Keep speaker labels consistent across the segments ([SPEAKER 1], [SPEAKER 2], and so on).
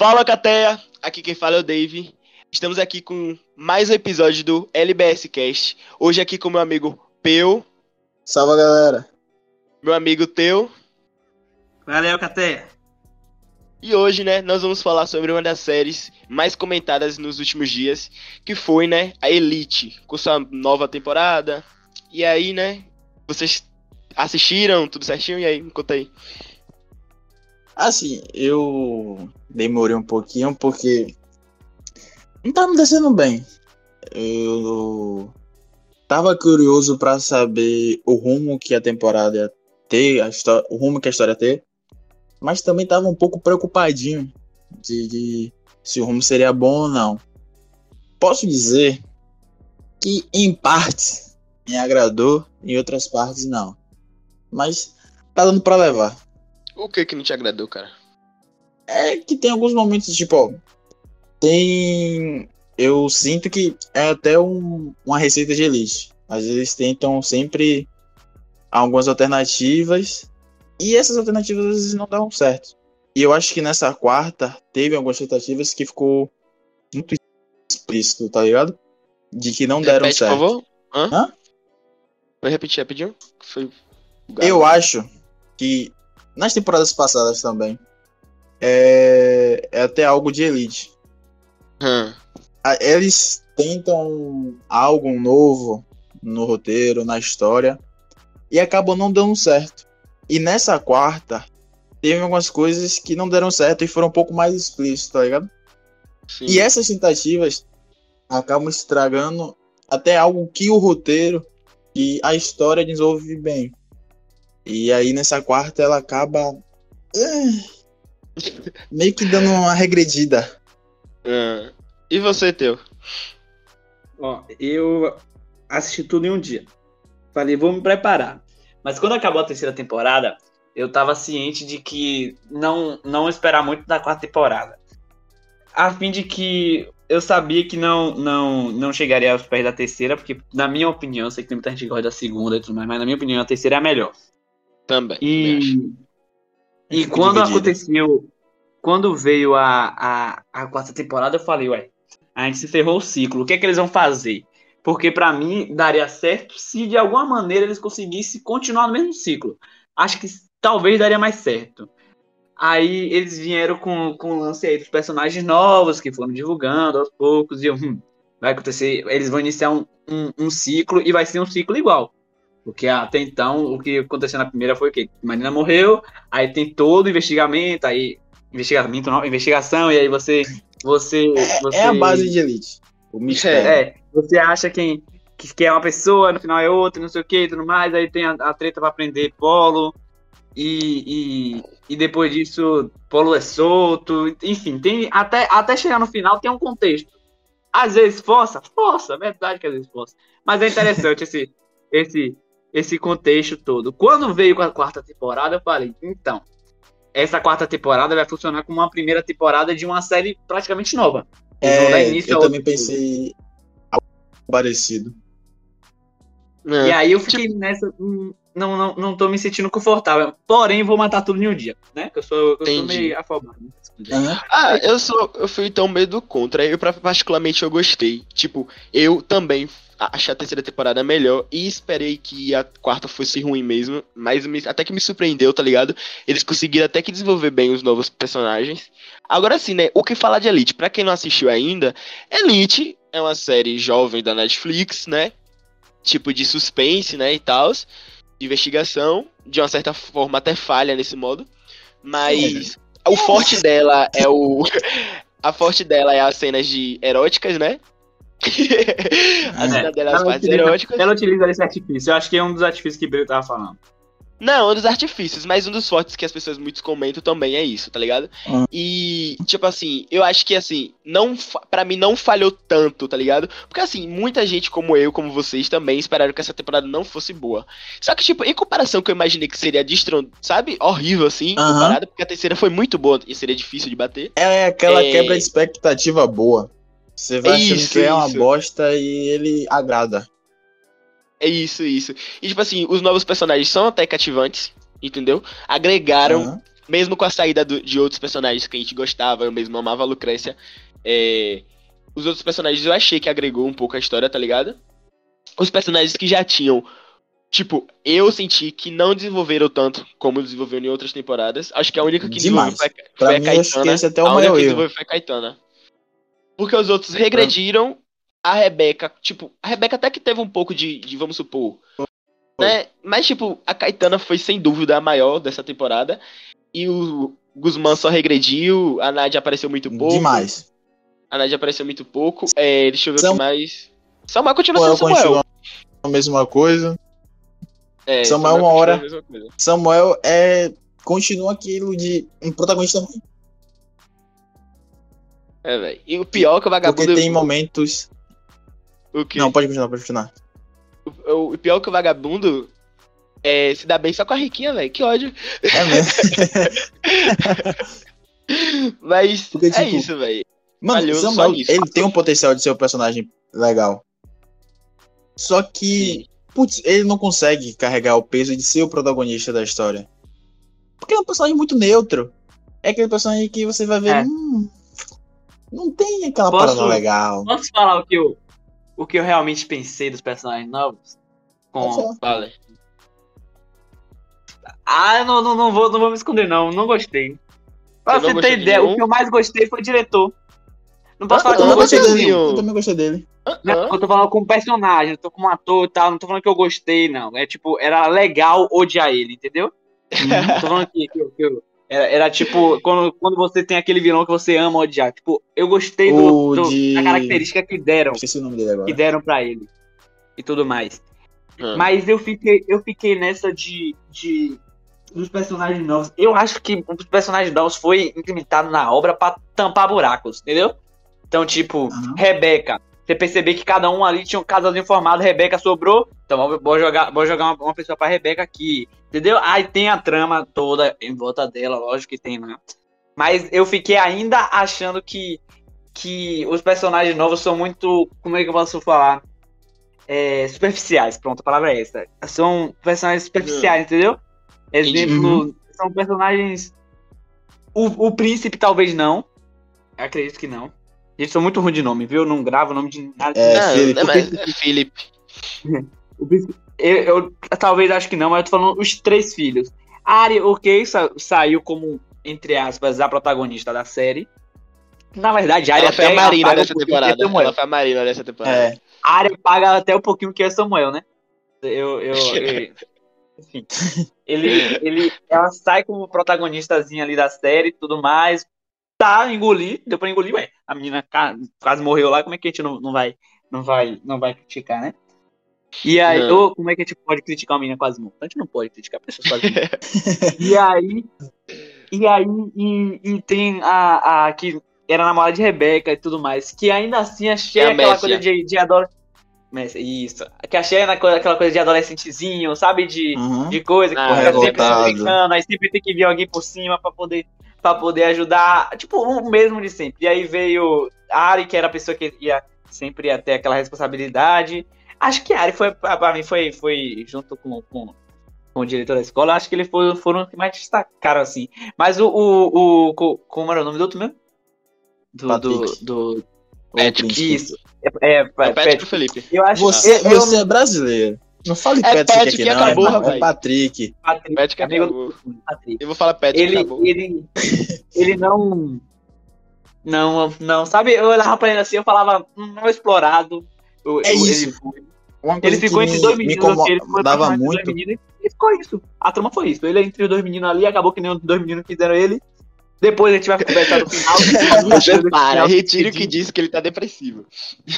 [SPEAKER 1] Fala, Cateia! Aqui quem fala é o Dave. Estamos aqui com mais um episódio do LBS Cast. Hoje aqui com meu amigo Peu,
[SPEAKER 2] Salve, galera.
[SPEAKER 1] meu amigo Teu.
[SPEAKER 3] Valeu, Cateia.
[SPEAKER 1] E hoje, né, nós vamos falar sobre uma das séries mais comentadas nos últimos dias, que foi, né, a Elite, com sua nova temporada. E aí, né, vocês assistiram tudo certinho? E aí, me conta aí.
[SPEAKER 2] Assim, eu demorei um pouquinho porque não tá me descendo bem. Eu tava curioso pra saber o rumo que a temporada ia ter, a histó- o rumo que a história ia ter, mas também tava um pouco preocupadinho de, de se o rumo seria bom ou não. Posso dizer que em partes me agradou, em outras partes não. Mas tá dando pra levar.
[SPEAKER 1] O que que não te agradou, cara?
[SPEAKER 2] É que tem alguns momentos, tipo, ó, tem. Eu sinto que é até um- uma receita de elite. Mas eles tentam sempre algumas alternativas. E essas alternativas às vezes não dão certo. E eu acho que nessa quarta teve algumas tentativas que ficou muito explícito, tá ligado? De que não deram
[SPEAKER 1] Repete,
[SPEAKER 2] certo.
[SPEAKER 1] por favor. Hã?
[SPEAKER 2] Hã?
[SPEAKER 1] Vai repetir rapidinho? Foi.
[SPEAKER 2] Eu acho que nas temporadas passadas também é, é até algo de elite.
[SPEAKER 1] Hã.
[SPEAKER 2] a- eles tentam algo novo no roteiro, na história, e acabam não dando certo. E nessa quarta, teve algumas coisas que não deram certo e foram um pouco mais explícitas, tá ligado?
[SPEAKER 1] Sim.
[SPEAKER 2] E essas tentativas acabam estragando até algo que o roteiro e a história desenvolve bem. E aí nessa quarta ela acaba eh, meio que dando uma regredida.
[SPEAKER 1] Hã. E você, Teu?
[SPEAKER 3] Ó, eu assisti tudo em um dia. Falei, vou me preparar. Mas quando acabou a terceira temporada, eu tava ciente de que não, não esperar muito da quarta temporada. A fim de que eu sabia que não, não, não chegaria aos pés da terceira, porque, na minha opinião, eu sei que tem muita gente que gosta da segunda e tudo mais, mas na minha opinião, a terceira é a melhor.
[SPEAKER 1] Também.
[SPEAKER 3] E, e quando
[SPEAKER 2] dividido.
[SPEAKER 3] aconteceu, quando veio a, a, a quarta temporada, eu falei, ué, a gente se ferrou o ciclo, o que é que eles vão fazer? Porque pra mim daria certo se de alguma maneira eles conseguissem continuar no mesmo ciclo. Acho que talvez daria mais certo. Aí eles vieram com, com o lance aí dos personagens novos que foram divulgando aos poucos, e eu, hum, vai acontecer, eles vão iniciar um, um, um ciclo e vai ser um ciclo igual. Porque até então o que aconteceu na primeira foi o quê? Marina morreu, aí tem todo o investimento, aí investigamento, não, investigação, e aí você você, você
[SPEAKER 2] É a base de elite. O mistério.
[SPEAKER 3] é, você acha quem que, que é uma pessoa, no final é outra, não sei o que, tudo mais, aí tem a, a treta pra aprender polo, e, e, e depois disso, polo é solto, enfim, tem até, até chegar no final tem um contexto. Às vezes força, força, é verdade que às vezes força. Mas é interessante esse, esse, esse contexto todo. Quando veio com a quarta temporada, eu falei, então, essa quarta temporada vai funcionar como uma primeira temporada de uma série praticamente nova.
[SPEAKER 2] É, eu também pensei algo parecido.
[SPEAKER 1] Hã.
[SPEAKER 3] E aí eu fiquei nessa. hum, Não, não, não tô me sentindo confortável. Porém, vou matar tudo em um dia, né? Que eu sou, eu sou meio afobado.
[SPEAKER 2] Aham.
[SPEAKER 1] Ah, eu sou. Eu fui tão meio do contra. Eu, particularmente, eu gostei. Tipo, eu também achei a terceira temporada melhor e esperei que a quarta fosse ruim mesmo. Mas me- até que me surpreendeu, tá ligado? Eles conseguiram até que desenvolver bem os novos personagens. Agora sim, né? O que falar de Elite? Pra quem não assistiu ainda, Elite é uma série jovem da Netflix, né? Tipo de suspense, né? E tal. De investigação. De uma certa forma até falha nesse modo. Mas o forte dela é o. A forte dela é as cenas de eróticas, né? A cena dela é as
[SPEAKER 3] Ela utiliza-
[SPEAKER 1] eróticas.
[SPEAKER 3] Ela utiliza esse artifício. Eu acho que é um dos artifícios que o Brito tava falando.
[SPEAKER 1] Não, um dos artifícios, mas um dos fortes que as pessoas muitos comentam também é isso, tá ligado?
[SPEAKER 2] Hum.
[SPEAKER 1] E, tipo assim, eu acho que, assim, não pra mim não falhou tanto, tá ligado? Porque, assim, muita gente como eu, como vocês, também esperaram que essa temporada não fosse boa. Só que, tipo, em comparação que eu imaginei que seria destron... sabe? Horrível, assim,
[SPEAKER 2] Aham.
[SPEAKER 1] comparado, porque a terceira foi muito boa e seria difícil de bater.
[SPEAKER 2] É aquela
[SPEAKER 1] É.
[SPEAKER 2] quebra de expectativa boa. Você vai achando
[SPEAKER 1] Isso,
[SPEAKER 2] que é uma
[SPEAKER 1] isso.
[SPEAKER 2] bosta e ele agrada.
[SPEAKER 1] É isso, isso. E, tipo assim, os novos personagens são até cativantes, entendeu? Agregaram
[SPEAKER 2] Aham.
[SPEAKER 1] mesmo com a saída do- de outros personagens que a gente gostava, eu mesmo amava a Lucrécia, é, os outros personagens eu achei que agregou um pouco a história, tá ligado? Os personagens que já tinham, tipo, eu senti que não desenvolveram tanto como desenvolveram em outras temporadas. Acho que a única que
[SPEAKER 2] Demais.
[SPEAKER 1] desenvolveu foi, foi a Caetana.
[SPEAKER 2] até é o
[SPEAKER 1] a única que desenvolveu foi a Caetana. Porque os outros regrediram. A Rebeca, tipo, a Rebeca até que teve um pouco de, de vamos supor. Né? Mas, tipo, a Caetana foi sem dúvida a maior dessa temporada. E o Guzmán só regrediu. A Nádia apareceu muito pouco.
[SPEAKER 2] Demais.
[SPEAKER 1] A Nádia apareceu muito pouco. É, deixa eu ver o que mais. Samuel continua
[SPEAKER 2] Samuel
[SPEAKER 1] sendo Samuel.
[SPEAKER 2] continua a mesma coisa.
[SPEAKER 1] É,
[SPEAKER 2] Samuel, uma
[SPEAKER 1] continua
[SPEAKER 2] hora-. Samuel é. Continua aquilo de um protagonista ruim.
[SPEAKER 1] É, velho. E o pior é que o vagabundo.
[SPEAKER 2] Porque tem momentos.
[SPEAKER 1] O quê?
[SPEAKER 2] Não, pode continuar, pode continuar.
[SPEAKER 1] O, o pior é que o vagabundo é, se dá bem só com a Riquinha, velho. Que ódio.
[SPEAKER 2] É mesmo.
[SPEAKER 1] Mas
[SPEAKER 2] Porque,
[SPEAKER 1] é
[SPEAKER 2] tipo,
[SPEAKER 1] isso, velho.
[SPEAKER 2] Mano, Samuel,
[SPEAKER 1] isso.
[SPEAKER 2] ele tem um potencial de ser um personagem legal. Só que, putz, ele não consegue carregar o peso de ser o protagonista da história. Porque é um personagem muito neutro. É aquele personagem que você vai ver.
[SPEAKER 3] É.
[SPEAKER 2] Hum, não tem aquela
[SPEAKER 3] Posso-
[SPEAKER 2] parada legal.
[SPEAKER 3] Posso falar o que eu, o que eu realmente pensei dos personagens novos? Com...
[SPEAKER 2] falar.
[SPEAKER 1] Fala.
[SPEAKER 3] Ah, não, não, não, vou, não vou me esconder, não. Não gostei. Pra
[SPEAKER 1] Você não
[SPEAKER 3] ter
[SPEAKER 1] de
[SPEAKER 3] ideia,
[SPEAKER 1] nenhum?
[SPEAKER 3] o que eu mais gostei foi o diretor. Não posso
[SPEAKER 1] Ah,
[SPEAKER 3] falar que
[SPEAKER 2] Eu
[SPEAKER 3] eu
[SPEAKER 1] não
[SPEAKER 3] não
[SPEAKER 2] também
[SPEAKER 3] gostei
[SPEAKER 2] gostei
[SPEAKER 3] de
[SPEAKER 2] dele.
[SPEAKER 3] nenhum.
[SPEAKER 2] Eu também gostei dele.
[SPEAKER 3] Não, eu tô falando como personagem, eu tô como ator e tal, não tô falando que eu gostei, não. É tipo, era legal odiar ele, entendeu? Tô falando que, que eu- que eu- era, era tipo, quando, quando você tem aquele vilão que você ama odiar. Tipo, eu gostei do, do-
[SPEAKER 2] de-
[SPEAKER 3] da característica que deram,
[SPEAKER 2] Esqueci o nome dele agora.
[SPEAKER 3] que deram pra ele. E tudo mais.
[SPEAKER 1] Hã.
[SPEAKER 3] Mas eu fiquei, eu fiquei nessa de, de dos personagens novos. Eu acho que um dos personagens novos foi implementado na obra pra tampar buracos, entendeu? Então, tipo,
[SPEAKER 2] Aham.
[SPEAKER 3] Rebeca. Você perceber que cada um ali tinha um casalzinho formado, Rebeca sobrou. Então, vou, vou jogar, vou jogar uma, uma pessoa pra Rebeca aqui. Entendeu? Aí tem a trama toda em volta dela, lógico que tem lá. Mas eu fiquei ainda achando que, que os personagens novos são muito. Como é que eu posso falar? É, superficiais, pronto, a palavra é essa. São personagens superficiais, entendeu? Exemplo, são personagens. O, o príncipe talvez não. Acredito que não. Eles são muito ruins de nome, viu? Eu não gravo o nome de nada.
[SPEAKER 2] É,
[SPEAKER 1] Não,
[SPEAKER 2] Felipe.
[SPEAKER 1] não, mas é Felipe.
[SPEAKER 3] O príncipe- eu, eu talvez acho que não, mas eu tô falando os três filhos. A Ari, ok, sa- saiu como, entre aspas, a protagonista da série. Na verdade, a Arya
[SPEAKER 1] Ela foi a Marina nessa
[SPEAKER 3] um é
[SPEAKER 1] temporada. Ela foi a Marina nessa temporada.
[SPEAKER 2] É.
[SPEAKER 3] A área paga até um pouquinho que é Samuel, né? Eu. eu, eu- enfim. Ele, ele, ela sai como protagonistazinha ali da série e tudo mais. Tá, engolir, deu pra engolir, ué. A menina quase morreu lá, como é que a gente não, não vai, não vai, não vai criticar, né? E aí,
[SPEAKER 1] Não.
[SPEAKER 3] ô, como é que a gente pode criticar uma menina quase morta? A gente não pode criticar pessoas quase mortas. e aí, e aí, e, e tem a, a que era namorada de Rebeca e tudo mais, que ainda assim achei
[SPEAKER 1] É
[SPEAKER 3] aquela
[SPEAKER 1] Messia.
[SPEAKER 3] coisa de, de adolescente. Isso. Que achei aquela coisa de adolescentezinho, sabe? De,
[SPEAKER 2] Uhum.
[SPEAKER 3] de coisa que
[SPEAKER 1] Ah,
[SPEAKER 3] sempre brincando, aí sempre tem que vir alguém por cima pra poder, pra poder ajudar. Tipo, o mesmo de sempre. E aí veio a Ari, que era a pessoa que ia sempre ia ter aquela responsabilidade. Acho que a Ari foi, pra mim, foi, foi junto com, com, com o diretor da escola, acho que eles foram, foram os que mais destacaram, assim. Mas o, o, o co- como era o nome do outro mesmo? Do, do,
[SPEAKER 2] Patrick.
[SPEAKER 3] do,
[SPEAKER 1] Patrick.
[SPEAKER 3] isso. É, é,
[SPEAKER 1] É Patrick
[SPEAKER 3] Patrick.
[SPEAKER 1] Felipe.
[SPEAKER 3] Eu acho
[SPEAKER 2] Você,
[SPEAKER 3] eu, eu-
[SPEAKER 2] você é brasileiro. Não fale
[SPEAKER 1] É
[SPEAKER 2] Patrick,
[SPEAKER 1] Patrick
[SPEAKER 2] aqui,
[SPEAKER 1] que
[SPEAKER 2] não.
[SPEAKER 1] acabou,
[SPEAKER 2] é, é
[SPEAKER 1] rapaz.
[SPEAKER 2] Patrick.
[SPEAKER 3] Patrick,
[SPEAKER 1] Patrick
[SPEAKER 3] amigo
[SPEAKER 1] acabou.
[SPEAKER 3] do Patrick.
[SPEAKER 1] Eu vou falar Patrick,
[SPEAKER 3] ele,
[SPEAKER 1] acabou.
[SPEAKER 3] ele, ele não. Não, não, sabe? Eu olhava pra ele assim, eu falava, hum, não explorado. O-
[SPEAKER 2] É
[SPEAKER 3] o-
[SPEAKER 2] isso.
[SPEAKER 3] Ele, ele
[SPEAKER 2] coisa
[SPEAKER 3] ficou
[SPEAKER 2] que
[SPEAKER 3] entre
[SPEAKER 2] me,
[SPEAKER 3] dois
[SPEAKER 2] me
[SPEAKER 3] meninos, assim, ele foi por
[SPEAKER 2] muito.
[SPEAKER 3] dois meninos, e ficou isso. A turma foi isso. Ele é entre os dois meninos ali, acabou que nem os dois meninos fizeram ele. Depois a gente vai conversar no final.
[SPEAKER 1] Para, retire o que disse que ele tá depressivo.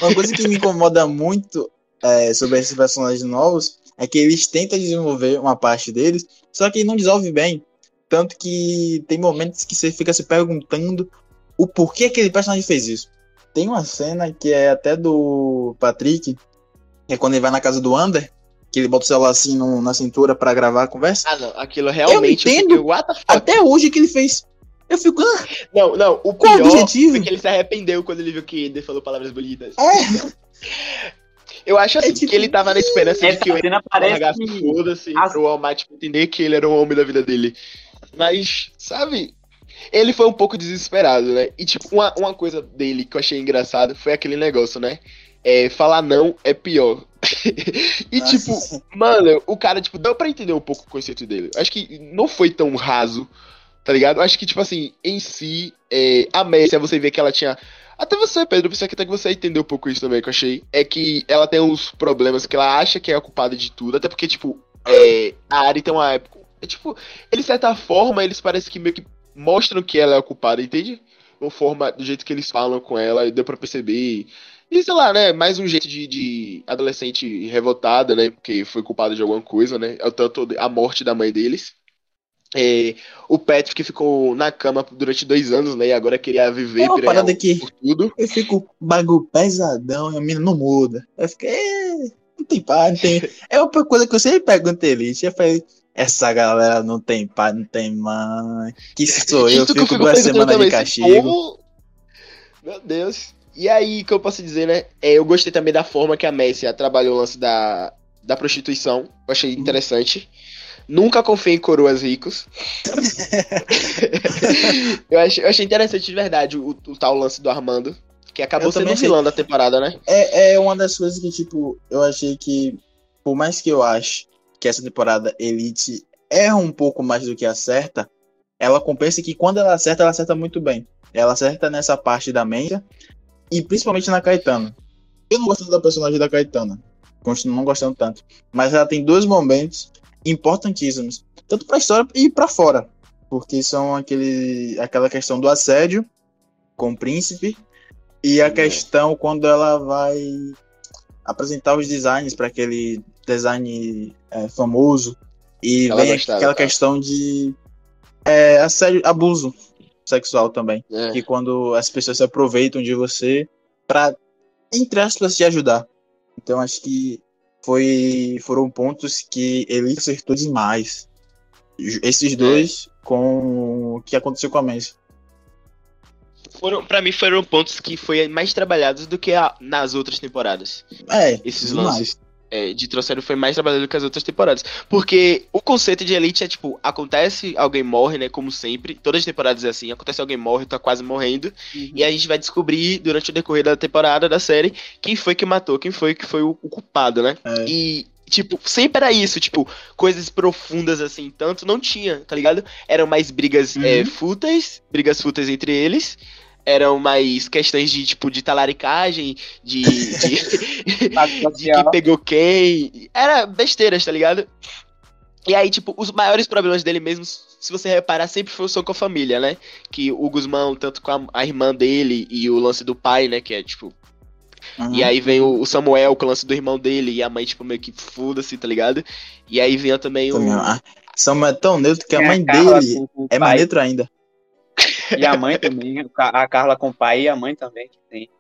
[SPEAKER 2] Uma coisa que me incomoda muito é, sobre esses personagens novos é que eles tentam desenvolver uma parte deles, só que não desenvolve bem. Tanto que tem momentos que você fica se perguntando o porquê aquele personagem fez isso. Tem uma cena que é até do Patrick, é quando ele vai na casa do Ander, que ele bota o celular assim no- na cintura pra gravar a conversa.
[SPEAKER 1] Ah, não. Aquilo realmente.
[SPEAKER 2] entendo.
[SPEAKER 1] fiquei, what the fuck?
[SPEAKER 2] Até hoje que ele fez. Eu fico, ah,
[SPEAKER 1] Não, não. O
[SPEAKER 2] Qual
[SPEAKER 1] pior
[SPEAKER 2] objetivo?
[SPEAKER 1] foi que ele se arrependeu quando ele viu que Ender falou palavras bonitas.
[SPEAKER 2] é,
[SPEAKER 1] Eu acho assim,
[SPEAKER 2] É tipo-
[SPEAKER 1] que ele tava na esperança de
[SPEAKER 3] Essa
[SPEAKER 1] que o Ender largasse
[SPEAKER 3] que.
[SPEAKER 1] foda-se
[SPEAKER 3] as-
[SPEAKER 1] pro All Might entender que ele era o homem da vida dele. Mas, sabe, ele foi um pouco desesperado, né? E, tipo, uma, uma coisa dele que eu achei engraçado foi aquele negócio, né? É, falar não é pior. e,
[SPEAKER 2] Nossa.
[SPEAKER 1] tipo, mano, o cara, tipo, deu pra entender um pouco o conceito dele. Acho que não foi tão raso, tá ligado? Acho que, tipo assim, em si, é, a Messi, você vê que ela tinha. Até você, Pedro, pensei que até que você entendeu um pouco isso também, que eu achei. É que ela tem uns problemas que ela acha que é a culpada de tudo, até porque, tipo, é, a Ari tem uma época. É, tipo, eles, de certa forma, eles parecem que meio que mostram que ela é a culpada, entende? Uma forma, do jeito que eles falam com ela, e deu pra perceber. E sei lá, né? Mais um jeito de, de adolescente revoltada, né? Porque foi culpada de alguma coisa, né? É o tanto a morte da mãe deles. É, o Patrick ficou na cama durante dois anos, né? E agora queria viver
[SPEAKER 2] É uma parada que-
[SPEAKER 1] por tudo.
[SPEAKER 2] Eu fico bagulho pesadão e a mina não muda. Eu fico, é, não tem pai, não tem. É uma coisa que eu sempre pergunto Elite. Eu falei, essa galera não tem pai, não tem mãe. Que sou eu,
[SPEAKER 1] Isso que eu
[SPEAKER 2] fico
[SPEAKER 1] fico
[SPEAKER 2] duas semanas de castigo.
[SPEAKER 1] povo- Meu Deus. E aí, o que eu posso dizer, né? É, eu gostei também da forma que a Messi trabalhou o lance da, da prostituição. Eu achei interessante. Nunca confiei em coroas ricos. eu, achei, eu achei interessante de verdade o, o tal lance do Armando. Que acabou
[SPEAKER 2] Eu
[SPEAKER 1] sendo o vilão da temporada, né?
[SPEAKER 2] É, é uma das coisas que, tipo, eu achei que, por mais que eu ache que essa temporada Elite erra um pouco mais do que acerta, ela compensa que quando ela acerta, ela acerta muito bem. Ela acerta nessa parte da mente e principalmente na Caetana. Eu não gosto da personagem da Caetana. Continuo não gostando tanto. Mas ela tem dois momentos importantíssimos, tanto pra história e pra fora. Porque são aquele, aquela questão do assédio com o príncipe e a
[SPEAKER 1] É.
[SPEAKER 2] questão quando ela vai apresentar os designs para aquele design é, famoso e
[SPEAKER 1] Ela
[SPEAKER 2] vem
[SPEAKER 1] gostava,
[SPEAKER 2] aquela
[SPEAKER 1] tá?
[SPEAKER 2] questão de é, assédio, abuso sexual também.
[SPEAKER 1] É.
[SPEAKER 2] Que quando as pessoas se aproveitam de você para entre aspas te ajudar. Então acho que foi foram pontos que ele acertou demais. Esses dois com o que aconteceu com a Messi.
[SPEAKER 1] Foram, pra mim foram pontos que foi mais trabalhados do que a- nas outras temporadas.
[SPEAKER 2] É,
[SPEAKER 1] Esses
[SPEAKER 2] demais.
[SPEAKER 1] lances é, de Trocero foi mais trabalhado do que as outras temporadas. Porque o conceito de Elite é tipo, acontece, alguém morre, né? Como sempre. Todas as temporadas é assim, acontece alguém morre, tá quase morrendo. E a gente vai descobrir durante o decorrer da temporada da série quem foi que matou, quem foi que foi o, o culpado, né?
[SPEAKER 2] É.
[SPEAKER 1] E, tipo, sempre era isso, tipo, coisas profundas assim, tanto não tinha, tá ligado? Eram mais brigas
[SPEAKER 2] Uhum.
[SPEAKER 1] é, fúteis, brigas fúteis entre eles. Eram mais questões de, tipo, de talaricagem, de. de, de quem pegou quem. Era besteiras, tá ligado? E aí, tipo, os maiores problemas dele mesmo, se você reparar, sempre foi só com a família, né? Que o Guzmão, tanto com a, a irmã dele e o lance do pai, né? Que é, tipo.
[SPEAKER 2] Uhum.
[SPEAKER 1] E aí vem o, o Samuel com o lance do irmão dele e a mãe, tipo, meio que foda-se, tá ligado? E aí vinha também o.
[SPEAKER 2] Ah, Samuel é tão neutro que a mãe dele é mais neutro ainda.
[SPEAKER 3] E a mãe também, o a Carla com o pai e a mãe também, que tem.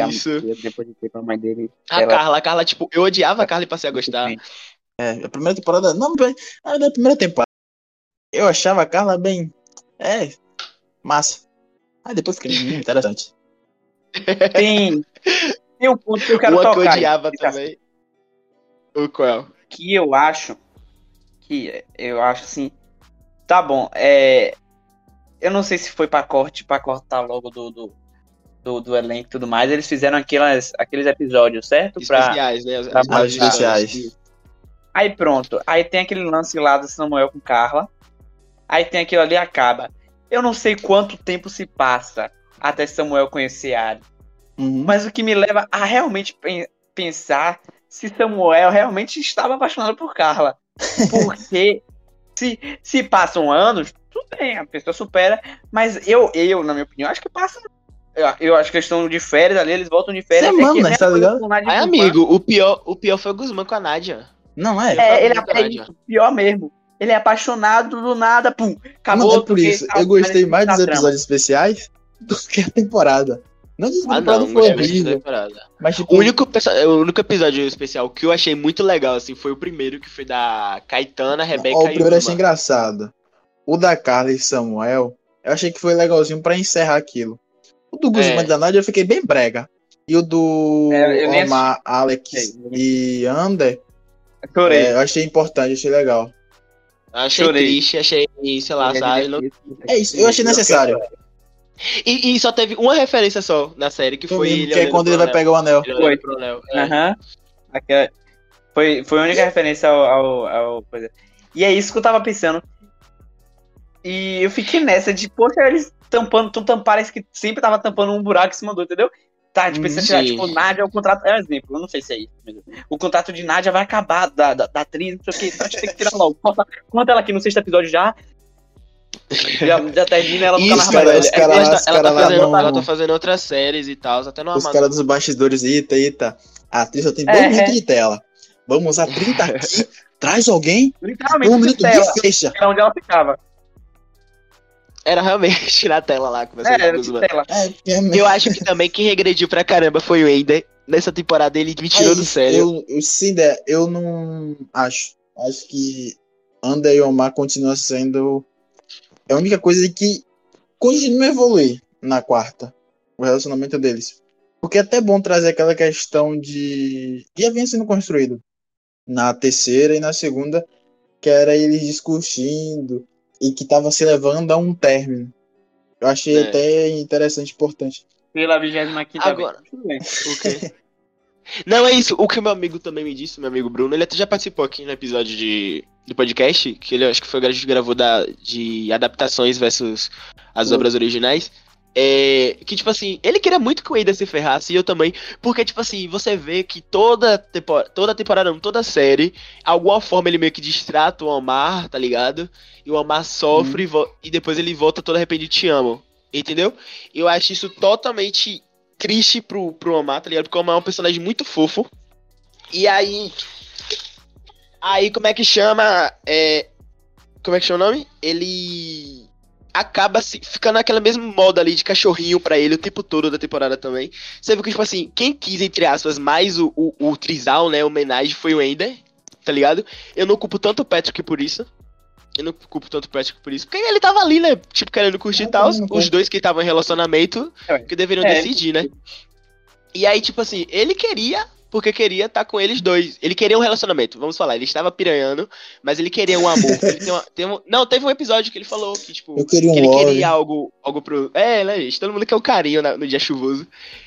[SPEAKER 3] a-
[SPEAKER 1] Isso.
[SPEAKER 3] depois de ter com a mãe dele.
[SPEAKER 1] A
[SPEAKER 3] ela-
[SPEAKER 1] Carla, a Carla, tipo, eu odiava a Carla e passei a gostar.
[SPEAKER 2] É, a primeira temporada. Não, da primeira temporada. Eu achava a Carla bem. É, massa. Aí depois fiquei hum, interessante.
[SPEAKER 3] Tem, tem um ponto que eu quero
[SPEAKER 1] Uma que eu
[SPEAKER 3] tocar. aí,
[SPEAKER 1] odiava
[SPEAKER 3] tá-
[SPEAKER 1] também. O qual?
[SPEAKER 3] Que eu acho. Que eu acho assim. Tá bom, é. Eu não sei se foi pra corte, pra cortar logo do, do, do, do elenco e tudo mais. Eles fizeram aquelas, aqueles episódios, certo? Pra,
[SPEAKER 1] Especiais, né? As-
[SPEAKER 3] pra
[SPEAKER 1] as-
[SPEAKER 2] mais
[SPEAKER 3] mostrar.
[SPEAKER 2] especiais.
[SPEAKER 3] Aí pronto. Aí tem aquele lance lá do Samuel com Carla. Aí tem aquilo ali e acaba. Eu não sei quanto tempo se passa até Samuel conhecer Ari.
[SPEAKER 2] Uhum.
[SPEAKER 3] Mas o que me leva a realmente pen- pensar se Samuel realmente estava apaixonado por Carla. Porque se, se passam anos, tudo bem, a pessoa supera. Mas eu, eu na minha opinião, acho que passa. Eu, eu acho que eles estão de férias ali, eles voltam de férias.
[SPEAKER 2] Semanas,
[SPEAKER 3] é
[SPEAKER 2] tá ligado?
[SPEAKER 3] personagem
[SPEAKER 1] Ai, amigo, o pior, o pior foi o Guzmán com a Nádia.
[SPEAKER 2] Não é?
[SPEAKER 3] É, ele é, é pior mesmo. Ele é apaixonado do nada, pum. Acabou.
[SPEAKER 2] não é por isso. Eu gostei
[SPEAKER 3] tá
[SPEAKER 2] mais dos episódios especiais do que a temporada. Não que a
[SPEAKER 1] Ah, não,
[SPEAKER 2] foi horrível.
[SPEAKER 1] temporada.
[SPEAKER 2] Mas tipo,
[SPEAKER 1] O único, o único episódio especial que eu achei muito legal, assim, foi o primeiro, que foi da Caetana, Rebeca
[SPEAKER 2] ó, o primeiro eu achei
[SPEAKER 1] Guzmán.
[SPEAKER 2] engraçado. O da Carla e Samuel, eu achei que foi legalzinho pra encerrar aquilo. O do Guzmán
[SPEAKER 1] É.
[SPEAKER 2] da Nádia eu fiquei bem brega. E o do
[SPEAKER 3] É, eu nem
[SPEAKER 2] Omar, Alex
[SPEAKER 3] Sei, eu
[SPEAKER 2] e Ander,
[SPEAKER 3] Chorei.
[SPEAKER 2] é, eu achei importante, achei legal.
[SPEAKER 1] Achei
[SPEAKER 3] Chorei.
[SPEAKER 1] triste, achei, sei lá, sabe? não-
[SPEAKER 2] É isso, eu achei necessário.
[SPEAKER 1] E, e só teve uma referência só na série, que
[SPEAKER 2] Foi
[SPEAKER 1] foi ele
[SPEAKER 2] que é quando ele vai
[SPEAKER 1] anel.
[SPEAKER 2] pegar o anel.
[SPEAKER 1] Ele olhando pro anel. É.
[SPEAKER 3] Aquela- Foi, foi a única referência ao, ao, ao. E é isso que eu tava pensando. E eu fiquei nessa de, poxa, eles tampando, tão tampando, parece que sempre tava tampando um buraco em cima do outro, entendeu? Tá, tipo, se tirar,
[SPEAKER 1] sim.
[SPEAKER 3] tipo, Nádia, o contrato. É um exemplo, eu não sei se é isso. O contrato de Nádia vai acabar da, da, da atriz, não sei o que, então a gente tem que tirar logo. Conta, conta ela aqui no sexto episódio já. Já, já termina ela fica
[SPEAKER 1] Isso,
[SPEAKER 3] mais
[SPEAKER 2] cara,
[SPEAKER 3] velha.
[SPEAKER 2] os
[SPEAKER 3] É,
[SPEAKER 2] cara
[SPEAKER 1] ela,
[SPEAKER 2] lá,
[SPEAKER 1] tá,
[SPEAKER 2] os
[SPEAKER 1] ela,
[SPEAKER 2] cara
[SPEAKER 1] tá fazendo, ela tá fazendo outras séries e tal, até no
[SPEAKER 2] Os caras dos bastidores, eita, eita. A atriz só tem
[SPEAKER 3] É.
[SPEAKER 2] dois minutos de tela. Vamos usar 30 aqui. Traz alguém.
[SPEAKER 3] Literalmente,
[SPEAKER 2] Um minuto
[SPEAKER 3] tela,
[SPEAKER 2] de fecha.
[SPEAKER 3] era onde ela ficava.
[SPEAKER 1] Era realmente na tela lá,
[SPEAKER 3] É, era
[SPEAKER 1] os
[SPEAKER 3] de tela.
[SPEAKER 2] É, é,
[SPEAKER 1] Eu acho que também quem regrediu pra caramba foi o Ender. Nessa temporada ele me tirou
[SPEAKER 2] é
[SPEAKER 1] do sério.
[SPEAKER 2] Eu, ideia, eu não acho. Acho que Ander e Omar continua sendo a única coisa que continua a evoluir na quarta. O relacionamento deles. Porque é até bom trazer aquela questão de. que já vinha sendo construído na terceira e na segunda, que era eles discutindo e que tava se levando a um término. Eu achei
[SPEAKER 1] É.
[SPEAKER 2] até interessante e importante.
[SPEAKER 3] Pela 25
[SPEAKER 1] Agora.
[SPEAKER 3] vez. Tudo bem.
[SPEAKER 1] O quê? Não, é isso. O que o meu amigo também me disse, meu amigo Bruno, ele até já participou aqui no episódio de, do podcast, que ele acho que foi o que a gente gravou da, de adaptações versus as
[SPEAKER 2] Hum.
[SPEAKER 1] obras originais. É, que, tipo assim, ele queria muito que o Ender se ferrasse e eu também. Porque, tipo assim, você vê que toda temporada, toda temporada, não, toda série, alguma forma ele meio que distrata o Omar, tá ligado? E o Omar sofre e vo- e depois ele volta todo arrependido, te amo. Entendeu? Eu acho isso totalmente triste pro, pro Omar, tá ligado? Porque o Omar é um personagem muito fofo. E aí. Aí, como é que chama? É, como é que chama o nome? Ele acaba se, ficando naquela mesma moda ali de cachorrinho pra ele o tempo todo da temporada também. Você viu que, tipo assim, quem quis, entre aspas, mais o, o, o trisal, né? Homenagem foi o Ender, tá ligado? Eu não culpo tanto o Patrick por isso. Eu não culpo tanto o Patrick por isso. Porque ele tava ali, né? Tipo, querendo curtir e tal. Os dois que estavam em relacionamento
[SPEAKER 3] É.
[SPEAKER 1] que deveriam
[SPEAKER 3] É,
[SPEAKER 1] decidir, né? E aí, tipo assim, ele queria, porque queria estar com eles dois. Ele queria um relacionamento, vamos falar. Ele estava piranhando, mas ele queria um amor. Tem uma- tem um- não, teve um episódio que ele falou que, tipo,
[SPEAKER 2] Eu queria um
[SPEAKER 1] que ele
[SPEAKER 2] love.
[SPEAKER 1] queria algo, algo pro. É, né, gente? Todo mundo quer um carinho na- no dia chuvoso.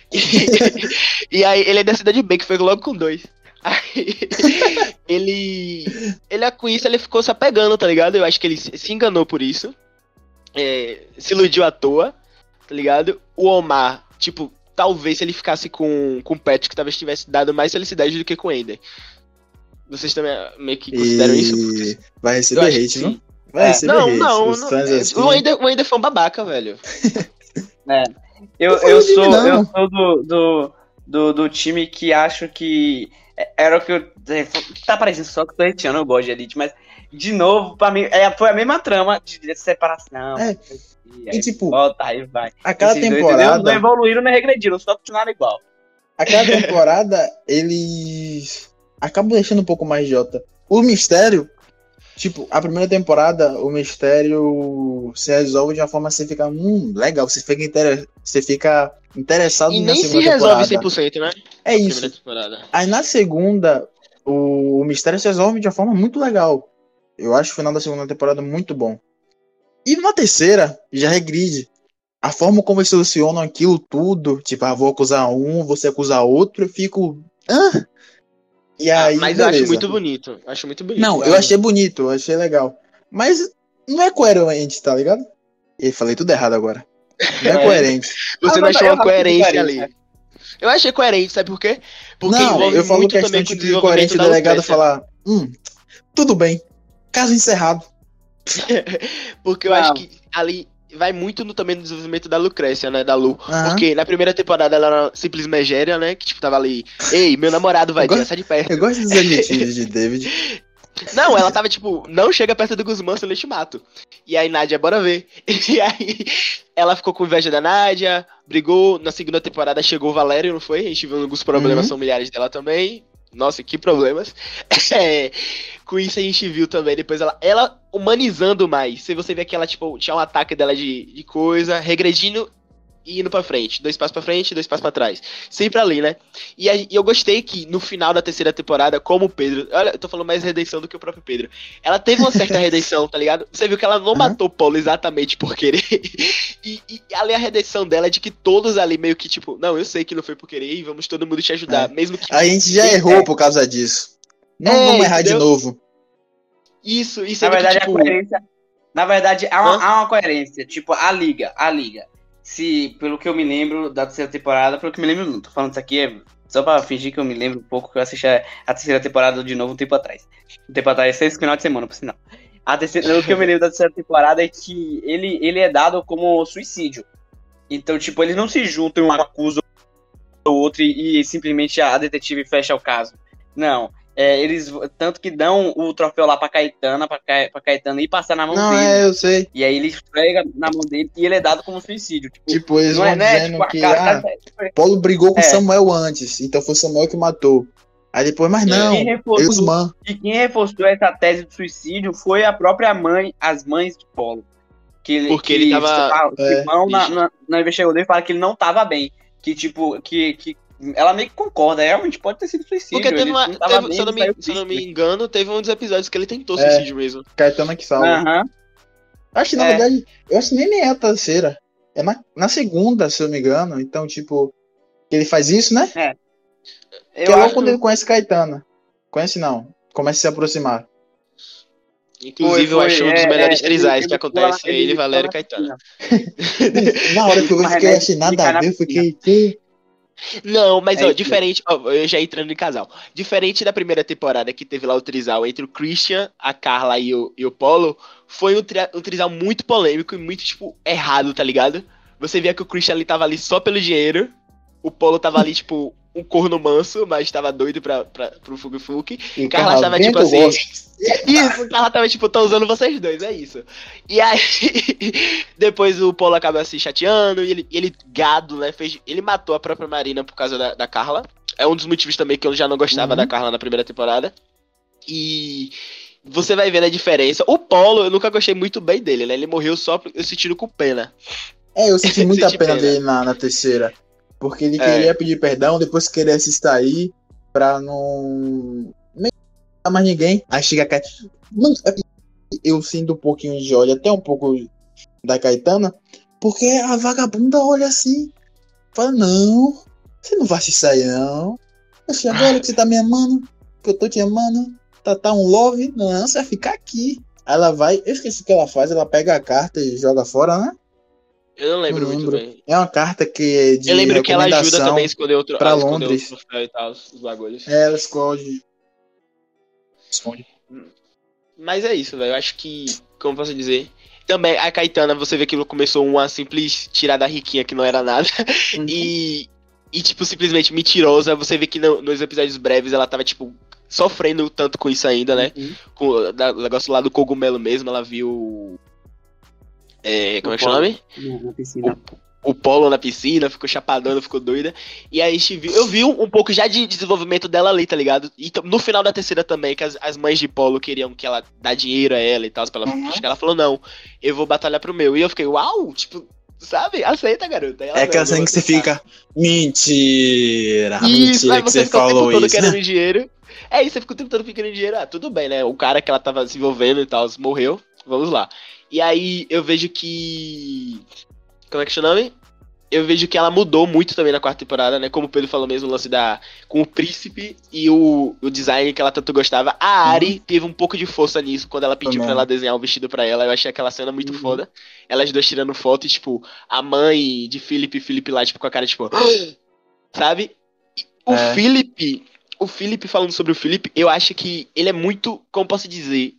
[SPEAKER 1] E, aí ele é da cidade bem, que foi logo com dois. Aí, ele. Ele com isso, ele ficou se apegando, tá ligado? Eu acho que ele se se enganou por isso. É, se iludiu à toa, tá ligado? O Omar, tipo, talvez se ele ficasse com, com o Patrick, talvez tivesse dado mais felicidade do que com o Ender. Vocês também meio que consideram isso?
[SPEAKER 2] E vai
[SPEAKER 1] Eu
[SPEAKER 2] receber
[SPEAKER 1] que
[SPEAKER 2] hate, não? Vai
[SPEAKER 3] É.
[SPEAKER 2] receber
[SPEAKER 1] Não,
[SPEAKER 2] hate.
[SPEAKER 1] não,
[SPEAKER 2] Os
[SPEAKER 1] não.
[SPEAKER 2] fãs assim,
[SPEAKER 1] O Ender, o Ender foi um babaca, velho.
[SPEAKER 3] Eu,
[SPEAKER 2] foi
[SPEAKER 3] eu
[SPEAKER 2] o time,
[SPEAKER 3] sou, eu sou do, do, do, do time que acho que era o que eu. Tá parecendo só que eu tô hateando, eu gosto de Elite, mas, de novo, pra mim, é, foi a mesma trama de, de separação.
[SPEAKER 2] É.
[SPEAKER 3] E
[SPEAKER 2] E, tipo,
[SPEAKER 3] volta, aí vai.
[SPEAKER 2] a cada
[SPEAKER 3] Esses dois,
[SPEAKER 2] temporada,
[SPEAKER 3] não evoluíram nem regrediram, só continuaram igual.
[SPEAKER 2] a cada temporada, eles acabam deixando um pouco mais idiota. O mistério, tipo, a primeira temporada, o mistério se resolve de uma forma que você fica, hum, legal, você fica, inter... você fica interessado
[SPEAKER 1] E
[SPEAKER 2] na
[SPEAKER 1] nem se
[SPEAKER 2] segunda
[SPEAKER 1] resolve
[SPEAKER 2] temporada.
[SPEAKER 1] 100%, né?
[SPEAKER 2] É isso.
[SPEAKER 1] Primeira temporada.
[SPEAKER 2] Aí na segunda, o, o mistério se resolve de uma forma muito legal. Eu acho o final da segunda temporada muito bom. E na terceira, já regride. A forma como eles solucionam aquilo tudo, tipo, ah, vou acusar um, você acusar outro, eu fico. Hã? E
[SPEAKER 1] Ah,
[SPEAKER 2] aí,
[SPEAKER 1] mas eu
[SPEAKER 2] beleza.
[SPEAKER 1] acho muito bonito. Acho muito bonito.
[SPEAKER 2] Não, eu achei bonito, eu achei legal. Mas não é coerente, tá ligado? E falei tudo errado agora. Não é
[SPEAKER 3] É.
[SPEAKER 2] coerente.
[SPEAKER 1] Você
[SPEAKER 3] Ah,
[SPEAKER 1] não
[SPEAKER 3] mas
[SPEAKER 1] achou
[SPEAKER 3] eu
[SPEAKER 1] uma coerência
[SPEAKER 3] coerente,
[SPEAKER 1] ali.
[SPEAKER 3] né?
[SPEAKER 1] Eu achei coerente, sabe por quê? Porque
[SPEAKER 2] não, eu falo
[SPEAKER 1] muito
[SPEAKER 2] questão
[SPEAKER 1] também
[SPEAKER 2] de coerente o delegado falar, hum, tudo bem, caso encerrado.
[SPEAKER 1] Porque eu acho que ali vai muito no, também no desenvolvimento da Lucrécia, né? Da Lu. Porque na primeira temporada ela era simples megéria, né? Que tipo, tava ali. Ei, meu namorado vai sai de perto.
[SPEAKER 2] Eu gosto dos adjetivos de David.
[SPEAKER 1] Não, ela tava tipo, não chega perto do Guzmán, senão eu te mato. E aí, Nádia, bora ver. E aí, ela ficou com inveja da Nádia, brigou. Na segunda temporada chegou o Valério, não foi? A gente viu alguns problemas
[SPEAKER 2] Uhum.
[SPEAKER 1] familiares dela também. Nossa, que problemas. É, com isso a gente viu também depois ela, ela humanizando mais. Se você vê que ela, tipo, tinha um ataque dela de, de coisa, regredindo e indo pra frente. Dois passos pra frente, dois passos pra trás. Sempre ali, né? E, aí, e eu gostei que no final da terceira temporada, como o Pedro. Olha, eu tô falando mais redenção do que o próprio Pedro. Ela teve uma certa redenção, tá ligado? Você viu que ela não
[SPEAKER 2] Uhum.
[SPEAKER 1] matou o Paulo exatamente por querer. e, e ali a redenção dela é de que todos ali meio que, tipo, não, eu sei que não foi por querer e vamos todo mundo te ajudar.
[SPEAKER 2] É.
[SPEAKER 1] Mesmo que.
[SPEAKER 2] A gente já errou
[SPEAKER 1] é.
[SPEAKER 2] por causa disso. Não
[SPEAKER 1] É,
[SPEAKER 2] vamos errar de
[SPEAKER 1] entendeu?
[SPEAKER 2] novo.
[SPEAKER 1] Isso, isso
[SPEAKER 3] Na
[SPEAKER 1] é
[SPEAKER 3] verdade,
[SPEAKER 1] tipo,
[SPEAKER 3] a coerência. Na verdade, há uma, há uma coerência. Tipo, a liga, a liga. Se, pelo que eu me lembro da terceira temporada, pelo que me lembro, não tô falando isso aqui é só pra fingir que eu me lembro um pouco que eu assisti a, a terceira temporada de novo um tempo atrás. Um tempo atrás, seis final de semana, por sinal. A terceira, o que eu me lembro da terceira temporada é que ele, ele é dado como suicídio. Então, tipo, eles não se juntam um acusa o outro e, e simplesmente a detetive fecha o caso. Não. É, eles tanto que dão o troféu lá pra Caetana, pra, Ca- pra Caetana ir passar na mão
[SPEAKER 2] Não,
[SPEAKER 3] dele.
[SPEAKER 2] é, eu sei.
[SPEAKER 3] E aí ele esfrega na mão dele e ele é dado como suicídio. Tipo,
[SPEAKER 2] Tipo, eles
[SPEAKER 3] não
[SPEAKER 2] vão
[SPEAKER 3] é, né?
[SPEAKER 2] dizendo
[SPEAKER 3] Tipo,
[SPEAKER 2] que
[SPEAKER 3] cara-
[SPEAKER 2] ah, Paulo brigou com
[SPEAKER 3] É.
[SPEAKER 2] Samuel antes, então foi Samuel que matou. Aí depois, mas não,
[SPEAKER 3] quem reforçou, e quem reforçou essa tese de suicídio foi a própria mãe, as mães de Polo. Que, ele-
[SPEAKER 1] Porque
[SPEAKER 3] que
[SPEAKER 1] ele tava-
[SPEAKER 3] fala- que
[SPEAKER 2] É,
[SPEAKER 3] na, na, na investigadora e fala que ele não tava bem. Que, tipo, que, que ela meio que concorda, realmente pode ter sido suicídio.
[SPEAKER 1] Porque teve uma. teve-
[SPEAKER 3] bem,
[SPEAKER 1] se, eu não me, se eu não me engano, teve um dos episódios que ele tentou
[SPEAKER 2] É.
[SPEAKER 1] suicídio mesmo.
[SPEAKER 2] Caetano que salva.
[SPEAKER 3] Aham.
[SPEAKER 2] Acho que na
[SPEAKER 3] É.
[SPEAKER 2] verdade, eu acho que nem é a terceira. É na, na segunda, se eu não me engano. Então, tipo, que ele faz isso, né?
[SPEAKER 3] Eu
[SPEAKER 2] que é logo quando ele conhece Caetana. Conhece não. Começa a se aproximar.
[SPEAKER 1] Inclusive, eu
[SPEAKER 3] foi,
[SPEAKER 1] acho um dos
[SPEAKER 3] é,
[SPEAKER 1] melhores
[SPEAKER 3] é,
[SPEAKER 1] trisais que acontece. É ele,
[SPEAKER 3] ele
[SPEAKER 1] Valério e Caetano.
[SPEAKER 2] Na hora que eu vi, eu fiquei,
[SPEAKER 3] ele
[SPEAKER 2] nada a ver. Eu
[SPEAKER 3] piscina.
[SPEAKER 2] fiquei, "Que?"
[SPEAKER 1] Não, mas
[SPEAKER 3] É
[SPEAKER 1] ó, diferente, ó, eu já entrando em casal. Diferente da primeira temporada que teve lá o trisal entre o Christian, a Carla e o, e o Polo, foi um, tri- um trisal muito polêmico e muito, tipo, errado, tá ligado? Você via que o Christian ali tava ali só pelo dinheiro, o Polo tava ali, tipo, um corno manso, mas tava doido pra, pra, pro Fug Fug.
[SPEAKER 2] E
[SPEAKER 1] Carla
[SPEAKER 2] Carla
[SPEAKER 1] tava,
[SPEAKER 2] vento,
[SPEAKER 1] tipo assim,
[SPEAKER 2] gosto.
[SPEAKER 1] Isso, o Carla tava tipo, tô usando vocês dois, é isso. E aí, depois o Polo acaba se chateando e ele, ele gado, né? Fez, ele matou a própria Marina por causa da, da Carla. É um dos motivos também que eu já não gostava
[SPEAKER 2] Uhum.
[SPEAKER 1] da Carla na primeira temporada. E você vai vendo a diferença. O Polo, eu nunca gostei muito bem dele, né? Ele morreu só eu sentindo com pena.
[SPEAKER 2] É, eu senti muita pena
[SPEAKER 1] pena.
[SPEAKER 2] dele na, na terceira. Porque ele
[SPEAKER 1] É.
[SPEAKER 2] queria pedir perdão, depois queria se extrair pra não. Nem mais ninguém. Aí chega a Caetana. Mano, eu sinto um pouquinho de ódio, até um pouco da Caetana, porque a vagabunda olha assim. Fala, não, você não vai se sair, não. Poxa, agora que você tá me amando, que eu tô te amando, tá, tá um love, não, você vai ficar aqui. Aí ela vai, eu esqueci o que ela faz, ela pega a carta e joga fora, né?
[SPEAKER 1] Eu não lembro
[SPEAKER 2] Não
[SPEAKER 1] muito
[SPEAKER 2] lembro.
[SPEAKER 1] bem.
[SPEAKER 2] É uma carta que é de
[SPEAKER 1] eu lembro que ela ajuda também a esconder outro
[SPEAKER 2] pra
[SPEAKER 1] a esconder
[SPEAKER 2] Londres.
[SPEAKER 1] outro troféu e tal, os bagulhos.
[SPEAKER 2] É, ela esconde. Esconde.
[SPEAKER 1] Mas é isso, velho. Eu acho que, como posso dizer, também a Caetana, você vê que começou uma simples tirada riquinha que não era nada.
[SPEAKER 3] Uhum.
[SPEAKER 1] E, e tipo, simplesmente mentirosa. Você vê que no- nos episódios breves ela tava, tipo, sofrendo tanto com isso ainda, né?
[SPEAKER 3] Uhum.
[SPEAKER 1] Com o negócio lá do cogumelo mesmo, ela viu. É, como é que chama o nome?
[SPEAKER 3] Na- na piscina.
[SPEAKER 1] o polo na piscina, ficou chapadona, ficou doida. E aí a gente viu, eu vi um, um pouco já de desenvolvimento dela ali, tá ligado? E no final da terceira também, que as, as mães de polo queriam que ela dá dinheiro a ela e tal, pra ela
[SPEAKER 2] Uhum.
[SPEAKER 1] ela falou, não, eu vou batalhar pro meu. E eu fiquei, uau, tipo, sabe? Aceita, garota. Ela,
[SPEAKER 2] É aquela
[SPEAKER 1] "Não,
[SPEAKER 2] cena
[SPEAKER 1] eu
[SPEAKER 2] que você
[SPEAKER 1] vou aceitar."
[SPEAKER 2] fica. Mentira!
[SPEAKER 1] Isso,
[SPEAKER 2] mentira
[SPEAKER 1] aí
[SPEAKER 2] que
[SPEAKER 1] você o
[SPEAKER 2] falou
[SPEAKER 1] todo
[SPEAKER 2] isso.
[SPEAKER 1] querendo dinheiro. É isso, você fica o tempo todo querendo dinheiro. Ah, tudo bem, né? O cara que ela tava se envolvendo e tal, morreu. Vamos lá. E aí eu vejo que. Como é que chama o nome? Eu vejo que ela mudou muito também na quarta temporada, né? Como o Pedro falou mesmo, o lance da. Com o príncipe e o, o design que ela tanto gostava. A Ari teve um pouco de força nisso quando ela pediu pra ela desenhar o vestido pra ela. Eu achei aquela cena muito
[SPEAKER 3] Uhum.
[SPEAKER 1] foda. Elas duas tirando foto e, tipo, a mãe de Philip e Philip lá, tipo, com a cara, tipo. Sabe? O
[SPEAKER 2] É.
[SPEAKER 1] Philip, o Philip falando sobre o Philip, eu acho que ele é muito, como posso dizer,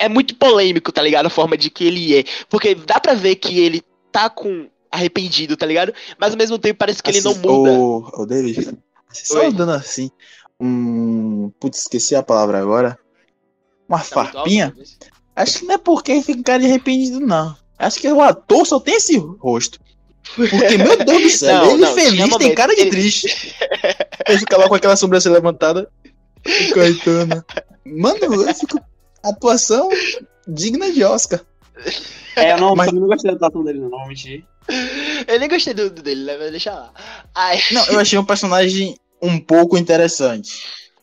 [SPEAKER 1] é muito polêmico, tá ligado? A forma de que ele é. Porque dá pra ver que ele tá com arrependido, tá ligado? Mas ao mesmo tempo parece que ele não muda.
[SPEAKER 2] Ô, ô David, só
[SPEAKER 1] Oi.
[SPEAKER 2] dando assim. Um. Putz, esqueci a palavra agora. Uma
[SPEAKER 1] Tá alto,
[SPEAKER 2] farpinha.
[SPEAKER 1] talvez.
[SPEAKER 2] Acho que não é porque ele fica cara de arrependido, não. Acho que o ator só tem esse rosto. Porque, meu Deus do céu,
[SPEAKER 1] Não,
[SPEAKER 2] ele
[SPEAKER 1] não,
[SPEAKER 2] feliz tem
[SPEAKER 1] momentos
[SPEAKER 2] cara de
[SPEAKER 1] ele-
[SPEAKER 2] triste. Ele fica lá com aquela sobrancelha levantada. O Caetano. Mano, eu fico. Atuação digna de Oscar.
[SPEAKER 3] É, eu não,
[SPEAKER 2] Mas-
[SPEAKER 3] não gostei da atuação dele, não, não vou mentir.
[SPEAKER 1] Eu nem gostei do, do dele, né? Mas deixa lá. Aí,
[SPEAKER 2] Não, eu achei um personagem um pouco interessante.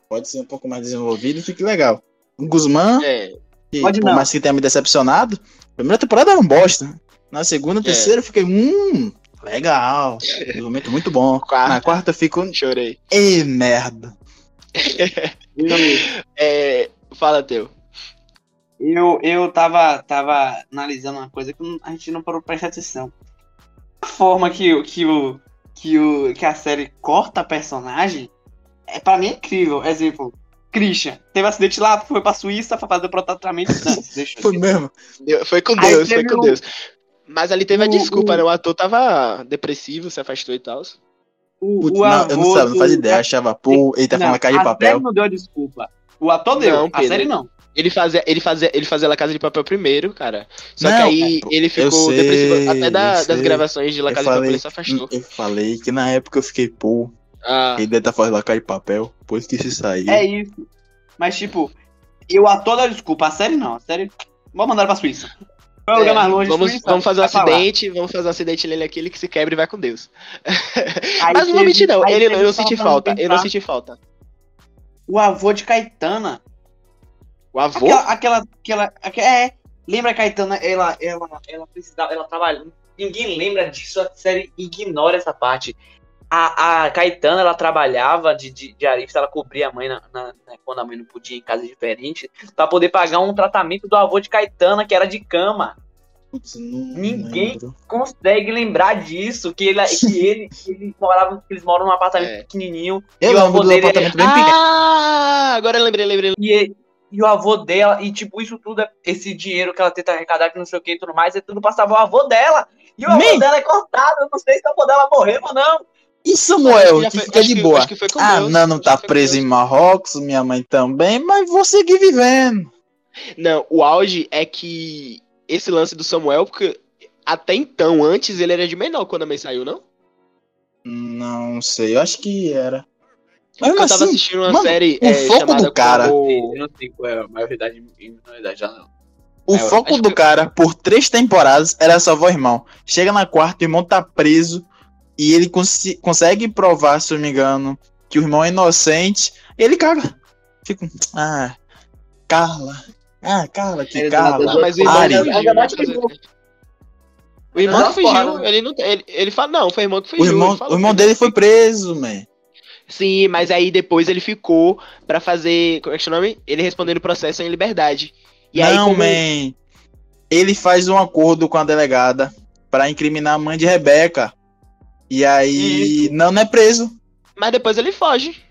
[SPEAKER 2] Pode ser um pouco mais desenvolvido e fique legal. O Guzmán,
[SPEAKER 1] é,
[SPEAKER 2] que,
[SPEAKER 3] Pode
[SPEAKER 2] por
[SPEAKER 3] não.
[SPEAKER 2] mais que tenha me decepcionado, a primeira temporada era um bosta. Na segunda, terceira, eu fiquei, hum, legal. Desenvolvimento muito bom.
[SPEAKER 1] Quarta.
[SPEAKER 2] Na quarta, eu fico,
[SPEAKER 1] chorei.
[SPEAKER 2] ei, merda.
[SPEAKER 1] É, fala, teu.
[SPEAKER 3] Eu, eu tava, tava analisando uma coisa que a gente não parou pra prestar atenção. A forma que, o- que, o, que, o, que a série corta a personagem é pra mim incrível. Exemplo, Christian teve acidente lá, foi pra Suíça pra fazer o tratamento. Não, deixa eu
[SPEAKER 2] Foi mesmo.
[SPEAKER 1] Deu- Foi com Deus, foi com
[SPEAKER 3] o-
[SPEAKER 1] Deus. Mas ali teve a
[SPEAKER 3] o-
[SPEAKER 1] desculpa,
[SPEAKER 3] o-
[SPEAKER 1] né? O ator tava depressivo, se afastou e tal.
[SPEAKER 3] O,
[SPEAKER 2] Putz,
[SPEAKER 3] o
[SPEAKER 2] não, eu não sabia, não faz ideia. Achava, pô, ele tá falando a casa de
[SPEAKER 3] a
[SPEAKER 2] papel.
[SPEAKER 3] série não deu a desculpa. O ator deu,
[SPEAKER 1] Não,
[SPEAKER 3] a série não.
[SPEAKER 1] Ele fazia, ele fazia, ele fazia La Casa de Papel primeiro, cara. Só que
[SPEAKER 2] Não,
[SPEAKER 1] aí
[SPEAKER 2] pô,
[SPEAKER 1] ele ficou
[SPEAKER 2] sei,
[SPEAKER 1] depressivo até da- das gravações de La
[SPEAKER 2] Eu
[SPEAKER 1] Casa de Papel, ele se afastou.
[SPEAKER 2] eu falei que na época eu fiquei, pô,
[SPEAKER 1] Ah,
[SPEAKER 2] ele deve tá fazendo a cara de papel, pois que se sair.
[SPEAKER 3] É isso. Mas, tipo, eu a toda desculpa. A série não. A série. Vamos mandar pra Suíça. Um
[SPEAKER 1] é,
[SPEAKER 3] lugar mais longe.
[SPEAKER 1] vamos,
[SPEAKER 3] Suíça,
[SPEAKER 1] vamos fazer um acidente, vamos fazer um acidente nele aqui, ele que se quebra e vai com Deus.
[SPEAKER 3] Aí
[SPEAKER 1] Mas não vou mentir, não. Ele, eu não senti falta. Eu não senti falta.
[SPEAKER 3] O avô de Caetana.
[SPEAKER 1] O avô?
[SPEAKER 3] Aquela. aquela, aquela, aque- é. Lembra a Caetana? Ela, ela, ela precisava. Ela trabalha. Ninguém lembra disso. A série ignora essa parte. A, a Caetana, ela trabalhava de, de, de arista, ela cobria a mãe na, na- na- quando a mãe não podia ir em casa diferente, pra poder pagar um tratamento do avô de Caetana, que era de cama.
[SPEAKER 2] Não
[SPEAKER 3] Ninguém-
[SPEAKER 2] lembro.
[SPEAKER 3] consegue lembrar disso, que ele, que ele, que ele morava, que eles moram num apartamento
[SPEAKER 1] É.
[SPEAKER 3] pequenininho,
[SPEAKER 2] Eu
[SPEAKER 3] E o avô
[SPEAKER 2] do
[SPEAKER 3] dele é-
[SPEAKER 2] apartamento bem pequeno.
[SPEAKER 1] Ah, agora eu lembrei, lembrei.
[SPEAKER 3] e, ele- e o avô dela, e tipo, isso tudo, é- esse dinheiro que ela tenta arrecadar, que não sei o que e tudo mais, é tudo passava o avô dela. E o avô dela é cortado, eu não sei se o avô dela morreu ou não.
[SPEAKER 2] E Samuel,
[SPEAKER 1] que
[SPEAKER 2] fica de
[SPEAKER 1] que-
[SPEAKER 2] boa. Ah,
[SPEAKER 1] Deus,
[SPEAKER 2] Nano
[SPEAKER 1] acho
[SPEAKER 2] tá preso em Marrocos, minha mãe também, mas vou seguir vivendo.
[SPEAKER 1] Não, o auge é que esse lance do Samuel, porque até então, antes, ele era de menor quando a mãe saiu, não?
[SPEAKER 2] Não sei, eu acho que era. Mas
[SPEAKER 1] eu tava
[SPEAKER 2] assim,
[SPEAKER 1] assistindo uma
[SPEAKER 2] mano,
[SPEAKER 1] série
[SPEAKER 2] o
[SPEAKER 1] é,
[SPEAKER 2] foco do cara-
[SPEAKER 1] como-
[SPEAKER 3] não sei qual é a maioridade e minoridade já não.
[SPEAKER 2] o
[SPEAKER 1] É, eu
[SPEAKER 2] foco do
[SPEAKER 1] que-
[SPEAKER 2] cara por três temporadas era salvar o irmão. Chega na quarta, o irmão tá preso e ele consi- consegue provar, se eu não me engano, que o irmão é inocente. E ele caga. Fica, ah, Carla. Ah, Carla, que
[SPEAKER 3] Ele
[SPEAKER 2] Carla.
[SPEAKER 1] Mas o irmão
[SPEAKER 2] Ari.
[SPEAKER 1] fugiu, o irmão fugiu, ele não. Ele, ele fala, não, foi o irmão que fugiu.
[SPEAKER 2] O irmão, o irmão dele foi preso, man.
[SPEAKER 1] Sim, mas aí depois ele ficou pra fazer. Como é que é o nome? Ele respondendo o processo em liberdade. E aí,
[SPEAKER 2] não,
[SPEAKER 1] como.
[SPEAKER 2] man. Ele faz um acordo com a delegada pra incriminar a mãe de Rebeca. E aí, não, não é preso.
[SPEAKER 1] Mas depois ele foge.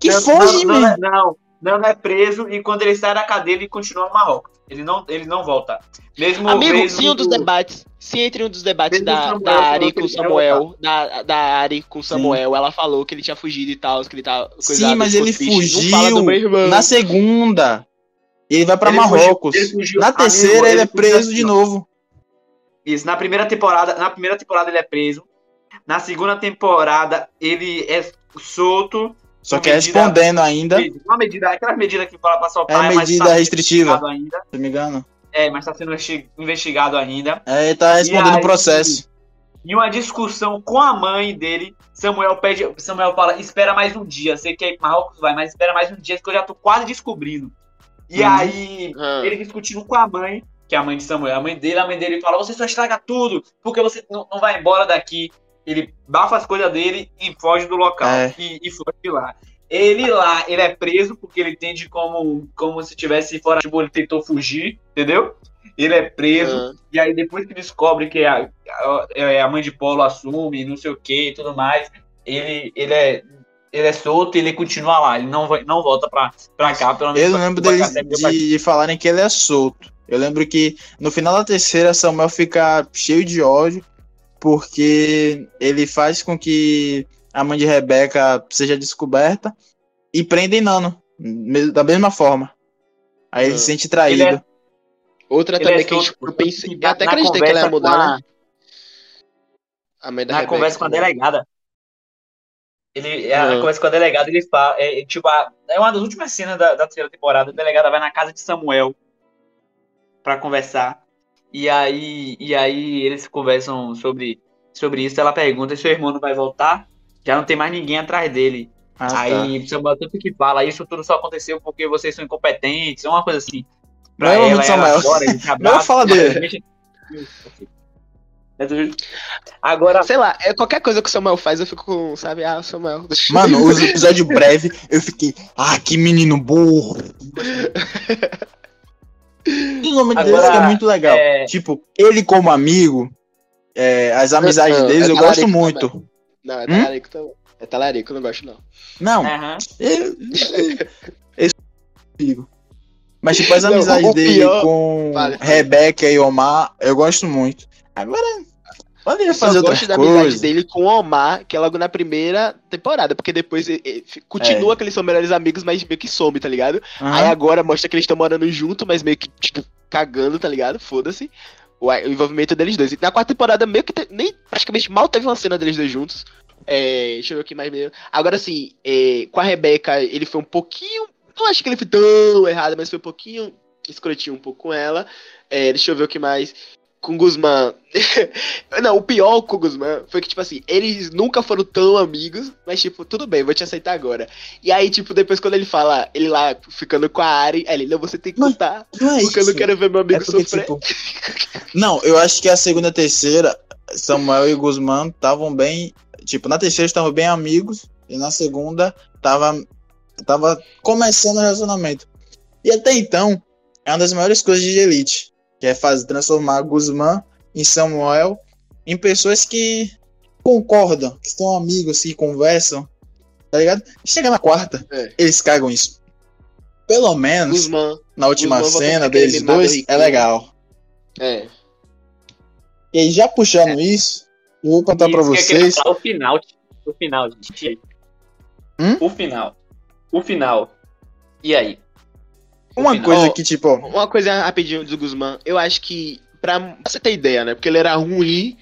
[SPEAKER 2] Que
[SPEAKER 3] não,
[SPEAKER 2] foge,
[SPEAKER 3] não,
[SPEAKER 2] man.
[SPEAKER 3] não, não, não, não é preso e quando ele sai da cadeia ele continua no Marrocos. Ele não, ele não volta. Mesmo
[SPEAKER 1] Amigo,
[SPEAKER 3] mesmo
[SPEAKER 1] um dos
[SPEAKER 3] do-
[SPEAKER 1] debates. Se entre um dos debates da,
[SPEAKER 3] Samuel
[SPEAKER 1] da Ari com Samuel, da, da Ari com o Samuel, ela falou que ele tinha fugido e tal, que ele tá
[SPEAKER 2] Sim, mas ele fugiu na segunda. Ele vai pra
[SPEAKER 3] Ele
[SPEAKER 2] Marrocos.
[SPEAKER 3] fugiu-
[SPEAKER 2] na
[SPEAKER 3] amigo,
[SPEAKER 2] terceira ele,
[SPEAKER 3] ele
[SPEAKER 2] é preso
[SPEAKER 3] assim,
[SPEAKER 2] de
[SPEAKER 3] ó.
[SPEAKER 2] novo.
[SPEAKER 3] Isso, na primeira temporada, na primeira temporada ele é preso. Na segunda temporada ele é solto.
[SPEAKER 2] Só que é respondendo ainda, se
[SPEAKER 3] Uma medida, aquela medida que fala pra soltar,
[SPEAKER 2] É
[SPEAKER 3] mas
[SPEAKER 2] medida
[SPEAKER 3] tá sendo
[SPEAKER 2] restritiva.
[SPEAKER 3] Ainda.
[SPEAKER 2] não me engano.
[SPEAKER 3] É, mas tá sendo investi- investigado ainda.
[SPEAKER 2] É, ele tá respondendo o processo.
[SPEAKER 3] Em uma discussão com a mãe dele, Samuel pede, Samuel fala: "Espera mais um dia, sei que é Marrocos vai, mas espera mais um dia que eu já tô quase descobrindo". E
[SPEAKER 2] Uhum.
[SPEAKER 3] aí
[SPEAKER 1] Ah.
[SPEAKER 3] ele discutindo com a mãe, que é a mãe de Samuel, a mãe dele, a mãe dele fala: "Você só estraga tudo, porque você não, não vai embora daqui". Ele bafa as coisas dele e foge do local
[SPEAKER 2] É.
[SPEAKER 3] e, e foge de lá. Ele lá, ele é preso porque ele entende como como se tivesse fora, tipo, ele tentou fugir, entendeu? Ele é preso
[SPEAKER 1] Ah.
[SPEAKER 3] e aí depois que descobre que a, a, é a mãe de Polo assume, não sei o que e tudo mais, ele, ele é ele é solto e ele continua lá, ele não vai, não volta pra, pra cá, pelo menos.
[SPEAKER 2] Eu lembro
[SPEAKER 3] pra
[SPEAKER 2] deles de, de falarem que ele é solto. Eu lembro que no final da terceira, Samuel fica cheio de ódio, porque ele faz com que a mãe de Rebeca seja descoberta e prendem Nano, da mesma forma. Aí ele
[SPEAKER 1] Ah.
[SPEAKER 2] se sente traído.
[SPEAKER 3] Ele é-
[SPEAKER 1] Outra
[SPEAKER 3] ele
[SPEAKER 1] também
[SPEAKER 3] é
[SPEAKER 1] que eu pensei. Eu até
[SPEAKER 3] na
[SPEAKER 1] acreditei que ela ia mudar,
[SPEAKER 3] a-
[SPEAKER 1] né? A mãe da
[SPEAKER 3] na
[SPEAKER 1] Rebeca
[SPEAKER 3] conversa com a delegada. Ele, a
[SPEAKER 1] Uhum.
[SPEAKER 3] conversa com a delegada, ele fala. É, é, tipo, a- é uma das últimas cenas da, da terceira temporada. A delegada vai na casa de Samuel pra conversar. E aí, e aí eles conversam sobre sobre isso, ela pergunta se seu irmão não vai voltar. Já não tem mais ninguém atrás dele.
[SPEAKER 2] Ah, tá.
[SPEAKER 3] Aí Samuel tanto que fala, isso tudo só aconteceu porque vocês são incompetentes, uma coisa assim.
[SPEAKER 2] Não é o nome de Samuel.
[SPEAKER 3] chora, ele
[SPEAKER 2] Não fala dele.
[SPEAKER 3] Agora,
[SPEAKER 1] Sei lá, é, qualquer coisa que o Samuel faz, eu fico com, sabe, ah, Samuel.
[SPEAKER 2] Mano, os episódios breves, eu fiquei, ah, que menino burro. O nome dele
[SPEAKER 3] Agora,
[SPEAKER 2] fica muito legal.
[SPEAKER 3] é-
[SPEAKER 2] Tipo, ele como amigo, é, as amizades
[SPEAKER 1] Não,
[SPEAKER 2] deles
[SPEAKER 1] é
[SPEAKER 2] eu gosto
[SPEAKER 1] talarico
[SPEAKER 2] muito.
[SPEAKER 1] Não, é
[SPEAKER 2] Hum?
[SPEAKER 1] talarico também. É talarico, eu não gosto não.
[SPEAKER 2] Não,
[SPEAKER 3] aham.
[SPEAKER 2] eu, amigo. Mas tipo, as
[SPEAKER 1] Não,
[SPEAKER 2] amizades
[SPEAKER 1] o
[SPEAKER 2] dele
[SPEAKER 1] pior-
[SPEAKER 2] com
[SPEAKER 1] Vale.
[SPEAKER 2] Rebeca e Omar, eu gosto muito. Agora, poderia
[SPEAKER 1] Eu só
[SPEAKER 2] fazer
[SPEAKER 1] gosto
[SPEAKER 2] outras
[SPEAKER 1] da amizade dele com o Omar, que é logo na primeira temporada, porque depois eh, f- continua que eles são melhores amigos, mas meio que some, tá ligado?
[SPEAKER 2] Aham.
[SPEAKER 1] Aí agora mostra que eles estão morando junto, mas meio que, tipo, cagando, tá ligado? Foda-se. O, envolvimento deles dois. E na quarta temporada, meio que te- nem praticamente mal teve uma cena deles dois juntos. É, deixa eu ver aqui mais. Agora sim, é, com a Rebeca, ele foi um pouquinho. Não acho que ele foi tão errado, mas foi um pouquinho escrotinho um pouco com ela. É, deixa eu ver o que mais. Com o Guzmán. não, o pior com o Guzmán foi que, tipo assim, eles nunca foram tão amigos, mas, tipo, tudo bem, vou te aceitar agora. E aí, tipo, depois quando ele fala, ele lá ficando com a Ari, ele, não, você tem que contar,
[SPEAKER 2] Não é
[SPEAKER 1] porque eu não
[SPEAKER 2] isso.
[SPEAKER 1] quero ver meu
[SPEAKER 2] É
[SPEAKER 1] amigo
[SPEAKER 2] porque,
[SPEAKER 1] sofrer.
[SPEAKER 2] tipo. Não, eu acho que a segunda e terceira, Samuel e Guzmán estavam bem. Tipo, na terceira estavam bem amigos. E na segunda tava. Tava começando o relacionamento. E até então, é uma das maiores coisas de Elite. Que é fazer transformar Guzmán e Samuel em pessoas que concordam, que são amigos, que conversam. Tá ligado? Chega na quarta,
[SPEAKER 1] É.
[SPEAKER 2] eles cagam isso. Pelo menos
[SPEAKER 1] Guzmán,
[SPEAKER 2] na última
[SPEAKER 1] Guzmán
[SPEAKER 2] cena deles dois, é legal.
[SPEAKER 1] é.
[SPEAKER 2] E aí, já puxando isso, eu vou contar
[SPEAKER 3] eu queria
[SPEAKER 2] vocês.
[SPEAKER 3] O final, o final, gente.
[SPEAKER 2] Hum?
[SPEAKER 3] O final. O final. E aí? O
[SPEAKER 2] Uma
[SPEAKER 3] final.
[SPEAKER 2] coisa que, tipo,
[SPEAKER 1] Uma coisa rapidinho do Guzmán, eu acho que, pra você ter ideia, né, porque ele era ruim,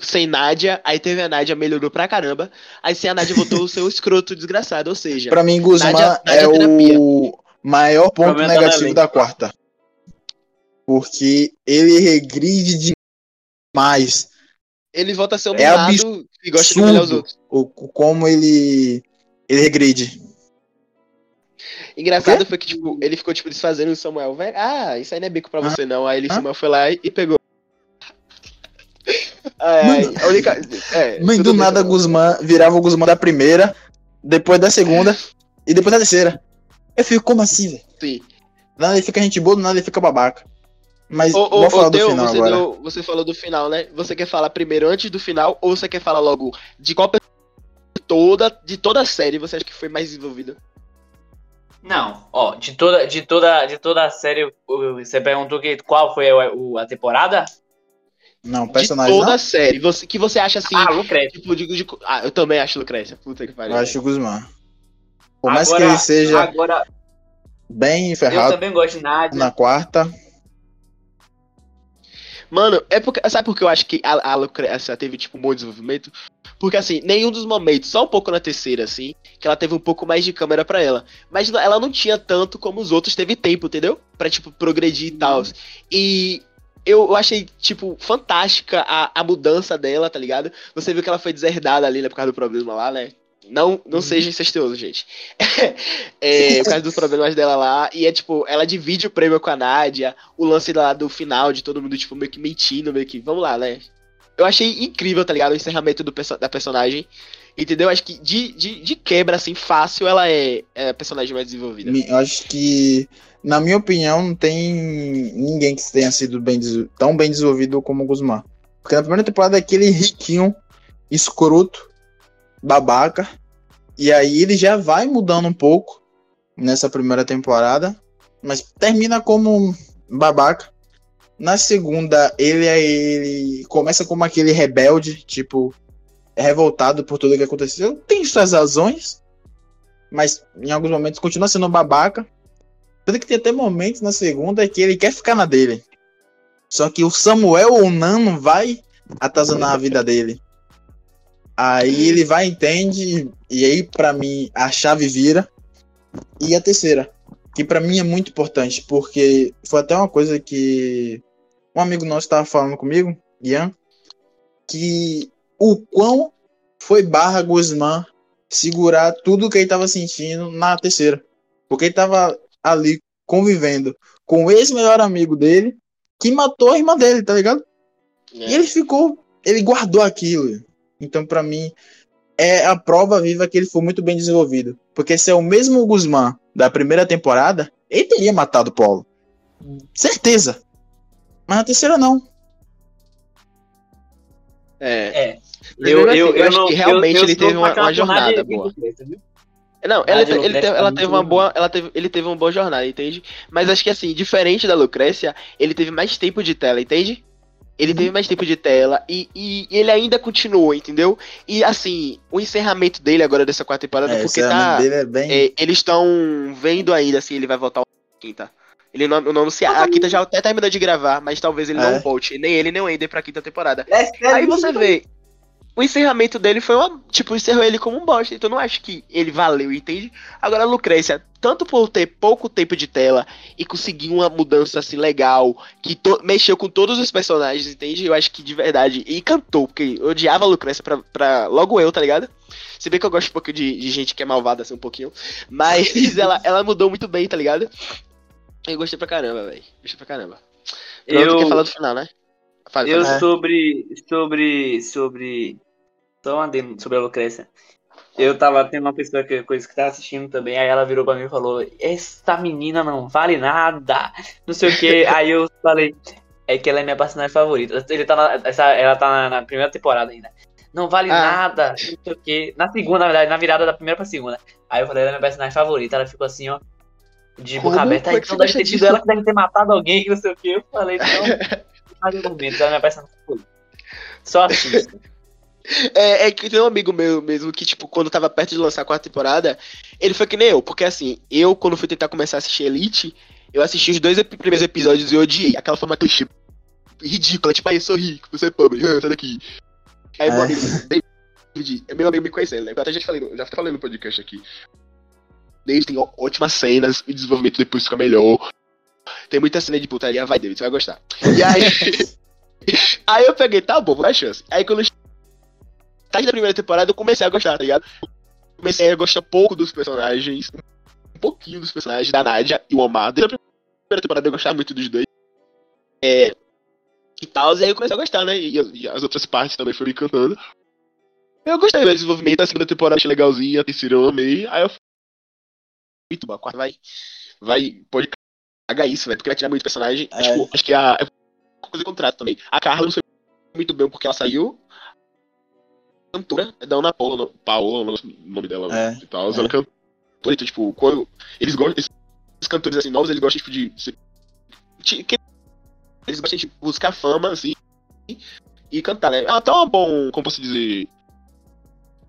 [SPEAKER 1] sem Nádia, aí teve a Nádia, melhorou pra caramba, aí sem a Nádia voltou o seu escroto desgraçado, ou seja...
[SPEAKER 2] pra mim, Guzmán
[SPEAKER 1] Nádia-
[SPEAKER 2] é
[SPEAKER 1] terapia.
[SPEAKER 2] o maior ponto negativo da quarta. Porque ele regride demais.
[SPEAKER 1] Ele volta a ser um
[SPEAKER 2] É
[SPEAKER 1] mimado e gosta de os
[SPEAKER 2] absurdo.
[SPEAKER 1] outros.
[SPEAKER 2] O, o- como ele. Ele regride.
[SPEAKER 1] Engraçado foi que, tipo, ele ficou, tipo, desfazendo o Samuel. Vai, ah, isso aí não é bico pra você, não. Aí ele,
[SPEAKER 2] Ah.
[SPEAKER 1] Samuel foi lá e, e pegou. Ai,
[SPEAKER 2] Mano.
[SPEAKER 1] a única... É,
[SPEAKER 2] Mãe, do
[SPEAKER 1] bem,
[SPEAKER 2] nada,
[SPEAKER 1] Samuel.
[SPEAKER 2] Guzmán virava o Guzmán da primeira, depois da segunda e depois da terceira. Eu fico, como assim, velho?
[SPEAKER 1] Sim.
[SPEAKER 2] Nada ele fica gente boa, do nada ele fica babaca. Mas
[SPEAKER 1] Ô, ô,
[SPEAKER 2] vou falar
[SPEAKER 1] ô,
[SPEAKER 2] do
[SPEAKER 1] Teu,
[SPEAKER 2] final
[SPEAKER 1] você,
[SPEAKER 2] agora.
[SPEAKER 1] deu- você falou do final, né? Você quer falar primeiro antes do final ou você quer falar logo de qual pessoa toda, de toda a série você acha que foi mais desenvolvida?
[SPEAKER 3] Não, ó, de toda, de toda, de toda a série, você perguntou que, qual foi a, a temporada?
[SPEAKER 2] Não,
[SPEAKER 1] De
[SPEAKER 2] personagem
[SPEAKER 1] toda
[SPEAKER 2] não.
[SPEAKER 1] a série. Você, que você acha assim,
[SPEAKER 3] Ah, Lucrécia.
[SPEAKER 1] tipo, de, de- Ah, eu também acho Lucrécia. Puta que pariu.
[SPEAKER 2] Eu acho o Guzmán. Por mais que
[SPEAKER 3] Agora-
[SPEAKER 2] ele seja
[SPEAKER 3] Agora,
[SPEAKER 2] bem
[SPEAKER 3] eu
[SPEAKER 2] ferrado
[SPEAKER 3] também gosto de Nádia.
[SPEAKER 2] na quarta,
[SPEAKER 1] Mano, é porque. Sabe por que eu acho que a, a Lucrécia teve, tipo, um bom desenvolvimento? Porque, assim, nenhum dos momentos, só um pouco na terceira, assim, que ela teve um pouco mais de câmera pra ela. Mas ela não tinha tanto como os outros teve tempo, entendeu? Pra, tipo, progredir e tal. E eu, achei, tipo, fantástica a, a mudança dela, tá ligado? Você viu que ela foi deserdada ali, né, por causa do problema lá, né? Não, não seja incestuoso, gente. é, por causa dos problemas dela lá. E é tipo, ela divide o prêmio com a Nádia. O lance lá do final de todo mundo, tipo, meio que mentindo, meio que. Vamos lá, né? Eu achei incrível, tá ligado? O encerramento do, da personagem. Entendeu? Acho que de, de, de quebra, assim, fácil, ela é, é a personagem mais desenvolvida.
[SPEAKER 2] eu acho que, na minha opinião, não tem ninguém que tenha sido bem, tão bem desenvolvido como o Guzmán. Porque na primeira temporada é aquele riquinho, escroto, babaca. E aí ele já vai mudando um pouco nessa primeira temporada. Mas termina como babaca. Na segunda, ele é ele começa como aquele rebelde, tipo, revoltado por tudo que aconteceu. Tem suas razões, mas em alguns momentos continua sendo babaca. Tanto que tem até momentos na segunda que ele quer ficar na dele. Só que o Samuel ou o Nano vai atazanar a vida dele. Aí ele vai, entende, e aí pra mim a chave vira. E a terceira, que pra mim é muito importante, porque foi até uma coisa que um amigo nosso estava falando comigo, Ian, que o quão foi barra Guzmán segurar tudo que ele tava sentindo na terceira. Porque ele tava ali convivendo com o ex-melhor amigo dele, que matou a irmã dele, tá ligado?
[SPEAKER 1] É.
[SPEAKER 2] E ele ficou, ele guardou aquilo. Então, pra mim, é a prova viva que ele foi muito bem desenvolvido. Porque se é o mesmo Guzmán da primeira temporada, ele teria matado o Paulo. Certeza. Mas na terceira, não.
[SPEAKER 1] É.
[SPEAKER 3] É. Eu,
[SPEAKER 1] mesmo assim,
[SPEAKER 3] eu, eu,
[SPEAKER 1] acho
[SPEAKER 3] não,
[SPEAKER 1] que realmente
[SPEAKER 3] eu, eu
[SPEAKER 1] ele teve uma, uma jornada boa.
[SPEAKER 3] viu?
[SPEAKER 1] Não, ela, ele teve, ela
[SPEAKER 3] muito
[SPEAKER 1] teve uma boa, ela teve, ele teve uma boa jornada, entende? Mas acho que assim, diferente da Lucrécia, ele teve mais tempo de tela, entende? Ele teve mais tempo de tela e, e ele ainda continuou, entendeu? E assim, o encerramento dele agora dessa quarta temporada,
[SPEAKER 2] É,
[SPEAKER 1] porque tá.
[SPEAKER 2] dele é bem.
[SPEAKER 1] é, eles estão vendo ainda se ele vai voltar quinta. Ele não, não anuncia. A quinta já até terminou de gravar, mas talvez ele
[SPEAKER 2] É.
[SPEAKER 1] não volte. Nem ele, nem o Ender pra quinta temporada.
[SPEAKER 3] É
[SPEAKER 1] Aí você vê. O encerramento dele foi uma. Tipo, encerrou ele como um bosta. Então eu não acho que ele valeu, entende? Agora, a Lucrécia, tanto por ter pouco tempo de tela e conseguir uma mudança assim legal, que to- mexeu com todos os personagens, entende? Eu acho que de verdade. E cantou, porque eu odiava a Lucrécia pra, pra. Logo eu, tá ligado? Se bem que eu gosto um pouco de, de gente que é malvada assim um pouquinho. Mas ela, ela mudou muito bem, tá ligado? Eu gostei pra caramba, velho. Gostei pra caramba. Pronto,
[SPEAKER 3] Eu-
[SPEAKER 1] quer falar do final, né? Fala,
[SPEAKER 3] Eu sobre. Sobre. Sobre. Só um adendo sobre a Lucrécia. Eu tava tendo uma pessoa que, coisa que tava assistindo também, aí ela virou pra mim e falou: Essa menina não vale nada. Não sei o que. aí eu falei, é que ela é minha personagem favorita. Ele tá na, essa, ela tá na, na primeira temporada ainda. Não vale
[SPEAKER 1] Ah.
[SPEAKER 3] nada, não sei o que. Na segunda, na verdade, na virada da primeira pra segunda. Aí eu falei, ela é minha personagem favorita. Ela ficou assim, ó. De
[SPEAKER 1] Como?
[SPEAKER 3] boca aberta.
[SPEAKER 1] Como é que
[SPEAKER 3] então deve ter
[SPEAKER 1] disso?
[SPEAKER 3] ela que deve ter matado alguém, que não sei o que. Eu falei, não. mais ela é personagem favorita. Só assista.
[SPEAKER 1] É, é que tem um amigo meu mesmo que, tipo, quando tava perto de lançar a quarta temporada, ele foi que nem eu, porque assim, eu, quando fui tentar começar a assistir Elite, eu assisti os dois ep- primeiros episódios e eu odiei. Aquela forma clichê ridícula, tipo, aí eu sou rico, você é pobre, sai daqui. Aí meu
[SPEAKER 2] É.
[SPEAKER 1] amigo, David, é meu amigo me conhecendo, né? Eu até já falei, já falei no podcast aqui. David tem ótimas cenas, o desenvolvimento depois fica melhor. Tem muita cena de putaria, vai, David, você vai gostar. E aí. aí eu peguei, tá bom, vou dar chance. Aí quando eu tarde da primeira temporada eu comecei a gostar, tá ligado? Comecei a gostar pouco dos personagens, um pouquinho dos personagens da Nadia e o Omar. Desde a primeira temporada eu gostava muito dos dois. É. E tal, e aí eu comecei a gostar, né? E, e as outras partes também foram me encantando. Eu gostei do desenvolvimento, a segunda temporada achei legalzinha, a terceira eu amei. Aí eu bom, a quarta vai. Vai. Pode cagar isso, velho, porque vai tirar muito personagem.
[SPEAKER 2] É.
[SPEAKER 1] Tipo, acho que a. É coisa de contrato também. A Carla não sei muito bem porque ela saiu. Cantora, é da Ana Paula, Paola, o nome dela
[SPEAKER 2] É,
[SPEAKER 1] e tal.
[SPEAKER 2] é.
[SPEAKER 1] Ela é cantora, então, tipo, quando. Eles gostam. Esses cantores assim novos, eles gostam, tipo, de. eles gostam de buscar fama, assim. E cantar, né? Ela tá um bom. Como posso dizer?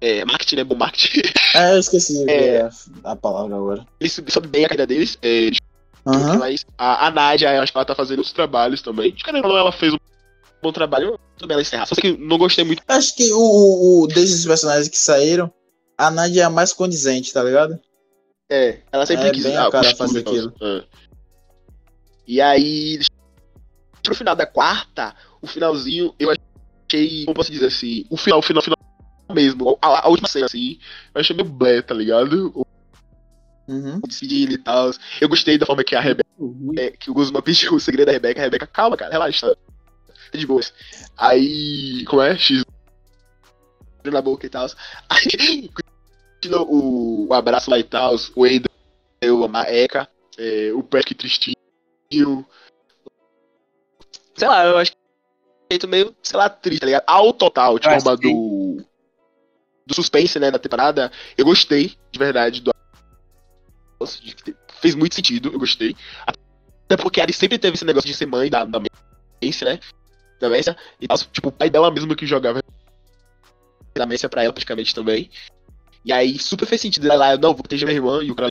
[SPEAKER 1] É, marketing, né? Bom marketing.
[SPEAKER 2] É, eu esqueci
[SPEAKER 1] É.
[SPEAKER 2] a, a palavra agora.
[SPEAKER 1] Eles soube bem a carreira deles. É, eles. Mas a, a Nádia, eu acho que ela tá fazendo outros trabalhos também. De não, ela fez um bom trabalho. Tudo bem ela encerrar. Só que não gostei muito.
[SPEAKER 2] Acho que o, o, o- desses personagens que saíram, a Nadia é a mais condizente, tá ligado?
[SPEAKER 1] É, ela sempre
[SPEAKER 2] É
[SPEAKER 1] quis
[SPEAKER 2] bem a cara fazer aquilo.
[SPEAKER 1] É. E aí, no final da quarta, o finalzinho, eu achei, como posso dizer assim, o final, o final, o final mesmo, a, a última cena, assim, eu achei meio blé, tá ligado?
[SPEAKER 2] Uhum.
[SPEAKER 1] e tal. Eu gostei da forma que a Rebeca, é, que o Guzman pediu o segredo da Rebeca, a Rebeca, calma, cara, relaxa, tá de boas. Aí, como é? X na boca e tal. Aí, o, o abraço lá e tal, o Ender, a Maeka, é, o Patrick tristinho. Sei lá, eu acho que é meio, sei lá, triste, tá ligado? Ao total,
[SPEAKER 3] Eu
[SPEAKER 1] forma
[SPEAKER 3] que-
[SPEAKER 1] do. Do suspense, né, da temporada, eu gostei, de verdade, do. Fez muito sentido, eu gostei. Até porque a Ari sempre teve esse negócio de ser mãe da, da Mace, né? Da Messia. E tal. Tipo, o pai dela mesmo que jogava da Messia pra ela, praticamente também. E aí, super fez sentido ela lá, eu não, vou proteger minha irmã, e o cara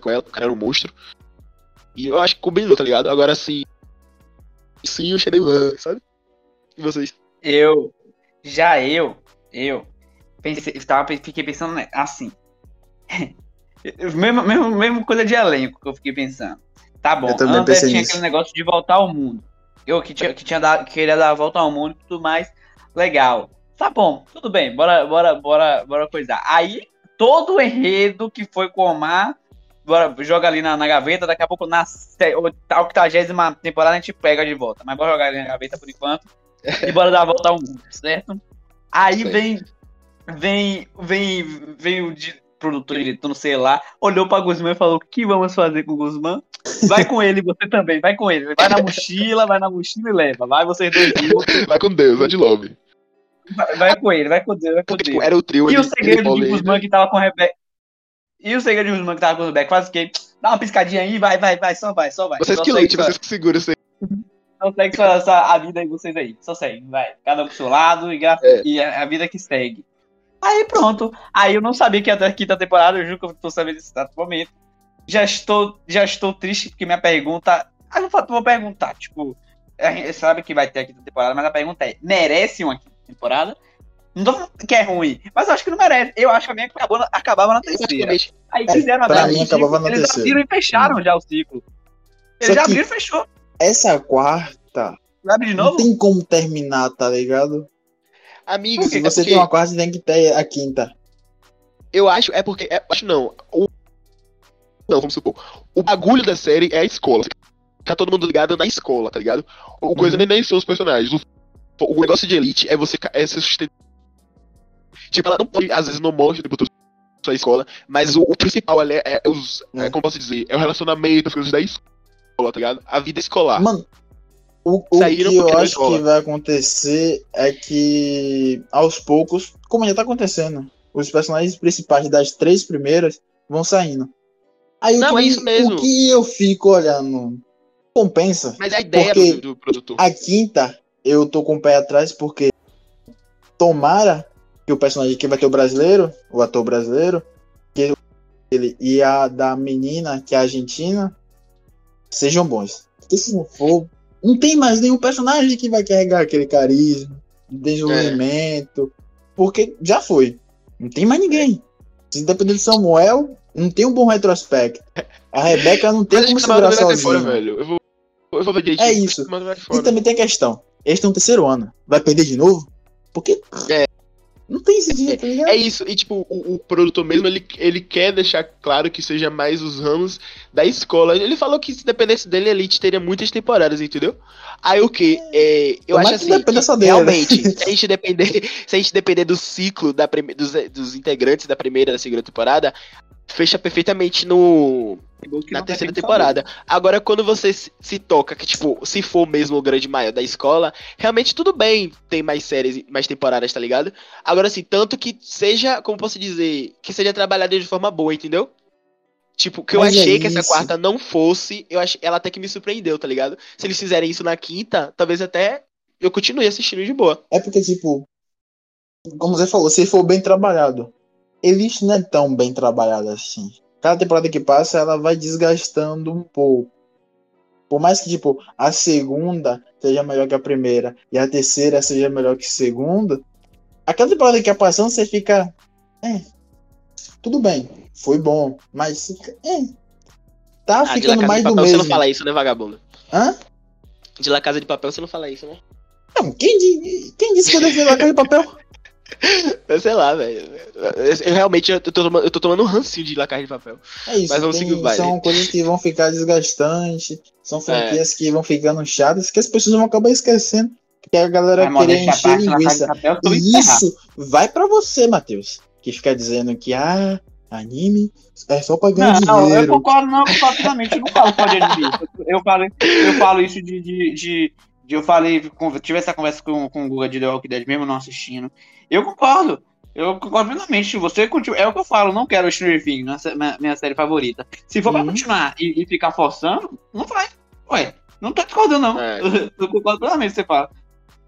[SPEAKER 1] com ela, o cara era um monstro. E eu acho que combinou, tá ligado? Agora sim. Sim, eu ah, sabe? E vocês?
[SPEAKER 3] Eu, já eu, eu, pensei, tava, fiquei pensando né, assim. mesmo, mesmo, mesmo coisa de elenco que eu fiquei pensando. Tá bom,
[SPEAKER 2] pensei
[SPEAKER 3] tinha
[SPEAKER 2] nisso.
[SPEAKER 3] aquele negócio de voltar ao mundo. Eu que tinha, que tinha dado, que queria dar a volta ao mundo e tudo mais. legal. Tá bom, tudo bem, bora, bora, bora, bora coisar. Aí, todo o enredo que foi com o Omar, bora, joga ali na, na gaveta, daqui a pouco na 80 temporada a gente pega de volta. Mas bora jogar ali na gaveta por enquanto. E bora dar a volta ao mundo, certo? Aí
[SPEAKER 1] Sei.
[SPEAKER 3] vem, vem, vem, vem o di- produtor, diretor, não sei lá, olhou pra Guzmán e falou: o que vamos fazer com o Guzmán? Vai com ele, você também, vai com ele. Vai na mochila, vai na mochila e leva. Vai vocês dois juntos.
[SPEAKER 1] Vai com Deus, vai de love.
[SPEAKER 3] Vai, vai com ele, vai com Deus, vai com
[SPEAKER 1] Porque,
[SPEAKER 3] Deus.
[SPEAKER 1] tipo, era o trio.
[SPEAKER 3] E
[SPEAKER 1] ele-
[SPEAKER 3] o segredo de Guzmán que tava com a Rebeca. E o segredo de Guzmán que tava com o Rebeca o quê? Dá uma piscadinha aí, vai, vai, vai, só vai, só vai.
[SPEAKER 1] Vocês
[SPEAKER 3] só
[SPEAKER 1] que
[SPEAKER 3] sua-
[SPEAKER 1] vocês que seguram isso aí.
[SPEAKER 3] Só segue sua, sua- a vida aí, vocês aí. Só segue, vai. Cada um pro seu lado e, gra-
[SPEAKER 1] É.
[SPEAKER 3] e a, a vida que segue. Aí pronto. Aí eu não sabia que ia ter a quinta temporada, eu juro que eu tô sabendo desse exato momento. Já estou, já estou triste porque minha pergunta. Ah, eu vou, perguntar, tipo, a gente sabe que vai ter a quinta temporada, mas a pergunta é: merece uma quinta temporada? Não tô falando que é ruim, mas eu acho que não merece. Eu acho que a minha acabou na- acabava na terceira. Aí
[SPEAKER 2] É,
[SPEAKER 3] quiseram
[SPEAKER 2] pra mim
[SPEAKER 3] ciclo,
[SPEAKER 2] acabava na
[SPEAKER 3] eles
[SPEAKER 2] terceira.
[SPEAKER 3] abriram e fecharam já o ciclo. Eles
[SPEAKER 2] Só
[SPEAKER 3] já abriram e fechou.
[SPEAKER 2] Essa quarta
[SPEAKER 3] de
[SPEAKER 2] não
[SPEAKER 3] novo?
[SPEAKER 2] tem como terminar, tá ligado?
[SPEAKER 1] Amigos,
[SPEAKER 2] Se
[SPEAKER 1] é
[SPEAKER 2] você
[SPEAKER 1] porque-
[SPEAKER 2] tem uma quarta, tem que ter a quinta.
[SPEAKER 1] Eu acho, é porque. é- acho não. O, não, vamos supor. O bagulho da série é a escola. Tá todo mundo ligado na escola, tá ligado? O coisa
[SPEAKER 2] Uhum.
[SPEAKER 1] nem são os personagens. O, o negócio de elite é você é se sustentar. Tipo, ela não pode, às vezes não mostra tipo, sua escola, mas o, o principal ali é, é os. é,
[SPEAKER 2] É.
[SPEAKER 1] como posso dizer? É o relacionamento, as coisas da escola, tá ligado? A vida escolar.
[SPEAKER 2] Mano, o, o que eu acho que vai acontecer é que, aos poucos, como já tá acontecendo, os personagens principais das três primeiras vão saindo. Aí
[SPEAKER 1] Não,
[SPEAKER 2] o,
[SPEAKER 1] é
[SPEAKER 2] que,
[SPEAKER 1] isso mesmo.
[SPEAKER 2] o que eu fico olhando compensa.
[SPEAKER 1] Mas é a ideia
[SPEAKER 2] Porque-
[SPEAKER 1] do, do produtor.
[SPEAKER 2] A quinta, eu tô com o pé atrás porque tomara que o personagem que vai ter o brasileiro, o ator brasileiro, que ele e a da menina, que é argentina, sejam bons. Porque se não for, não tem mais nenhum personagem que vai carregar aquele carisma, desenvolvimento, porque já foi. Não tem mais ninguém. Se depender do Samuel, não tem um bom retrospecto. A Rebeca não tem
[SPEAKER 1] Mas
[SPEAKER 2] como segurar
[SPEAKER 1] vai ter fora,
[SPEAKER 2] sozinha.
[SPEAKER 1] velho. Eu vou, eu vou ver.
[SPEAKER 2] É isso.
[SPEAKER 1] Vai
[SPEAKER 2] E também tem a questão. Eles estão no terceiro ano. Vai perder de novo? Porque.
[SPEAKER 1] É.
[SPEAKER 2] Não tem esse dia, tá ligado?
[SPEAKER 1] É isso, e tipo, o, o produtor mesmo, ele, ele quer deixar claro que seja mais os ramos da escola. Ele falou que se dependesse dele, a Elite teria muitas temporadas, entendeu? Aí o que? É, eu
[SPEAKER 2] Tomara
[SPEAKER 1] acho assim, que
[SPEAKER 2] dele, né?
[SPEAKER 1] realmente, se a gente depender, se a gente depender do ciclo da dos, dos integrantes da primeira e da segunda temporada, fecha perfeitamente no, na terceira temporada. Agora, quando você se, toca que, tipo, se for mesmo o grande maior da escola, realmente tudo bem tem mais séries, mais temporadas, tá ligado? Agora, assim, tanto que seja, como posso dizer, que seja trabalhada de forma boa, entendeu? Tipo, que eu
[SPEAKER 2] Mas é
[SPEAKER 1] achei que essa quarta não fosse, eu achei, ela até que me surpreendeu, tá ligado? Se eles fizerem isso na quinta, talvez até eu continue assistindo de boa.
[SPEAKER 2] É porque, tipo. Como você falou, se for bem trabalhado. Elite não é tão bem trabalhado assim. Cada temporada que passa, ela vai desgastando um pouco. Por mais que, tipo, a segunda seja melhor que a primeira e a terceira seja melhor que a segunda, a cada temporada que vai passando, você fica. É. Tudo bem, foi bom, mas. É. Tá
[SPEAKER 1] Ah, La
[SPEAKER 2] ficando mais
[SPEAKER 1] de
[SPEAKER 2] do
[SPEAKER 1] Papel você
[SPEAKER 2] mesmo.
[SPEAKER 1] não fala isso, né, vagabundo?
[SPEAKER 2] Hã?
[SPEAKER 1] De La Casa de Papel você não fala isso, né?
[SPEAKER 2] Não, quem, quem disse que eu defendo a casa de papel?
[SPEAKER 1] Eu sei lá, velho. Eu, eu realmente eu tô, tomando, eu tô tomando um rancinho de La Casa de Papel.
[SPEAKER 2] É isso,
[SPEAKER 1] Mas vamos
[SPEAKER 2] tem-
[SPEAKER 1] seguir o
[SPEAKER 2] são coisas que vão ficar desgastantes, são
[SPEAKER 1] É.
[SPEAKER 2] franquias que vão ficando chatas, que as pessoas vão acabar esquecendo, que a galera
[SPEAKER 3] Vai
[SPEAKER 2] querer encher linguiça.
[SPEAKER 3] Papel, eu
[SPEAKER 2] E isso vai pra você, Matheus, que fica dizendo que, ah, anime é só pra ganhar
[SPEAKER 3] Não, eu
[SPEAKER 2] dinheiro.
[SPEAKER 3] concordo, não, completamente. Eu não falo só de anime. Eu falo, eu falo isso de, de, de- eu falei, tive essa conversa com, com o Guga de The Walking Dead, mesmo não assistindo. Eu concordo. Eu concordo plenamente. Se Você continua, é o que eu falo, não quero o Stranger Things, minha, minha, série favorita. Se for pra
[SPEAKER 2] Uhum.
[SPEAKER 3] continuar e, e ficar forçando, não vai. Ué, não tô discordando, não.
[SPEAKER 1] É.
[SPEAKER 3] Eu concordo plenamente com o que você fala.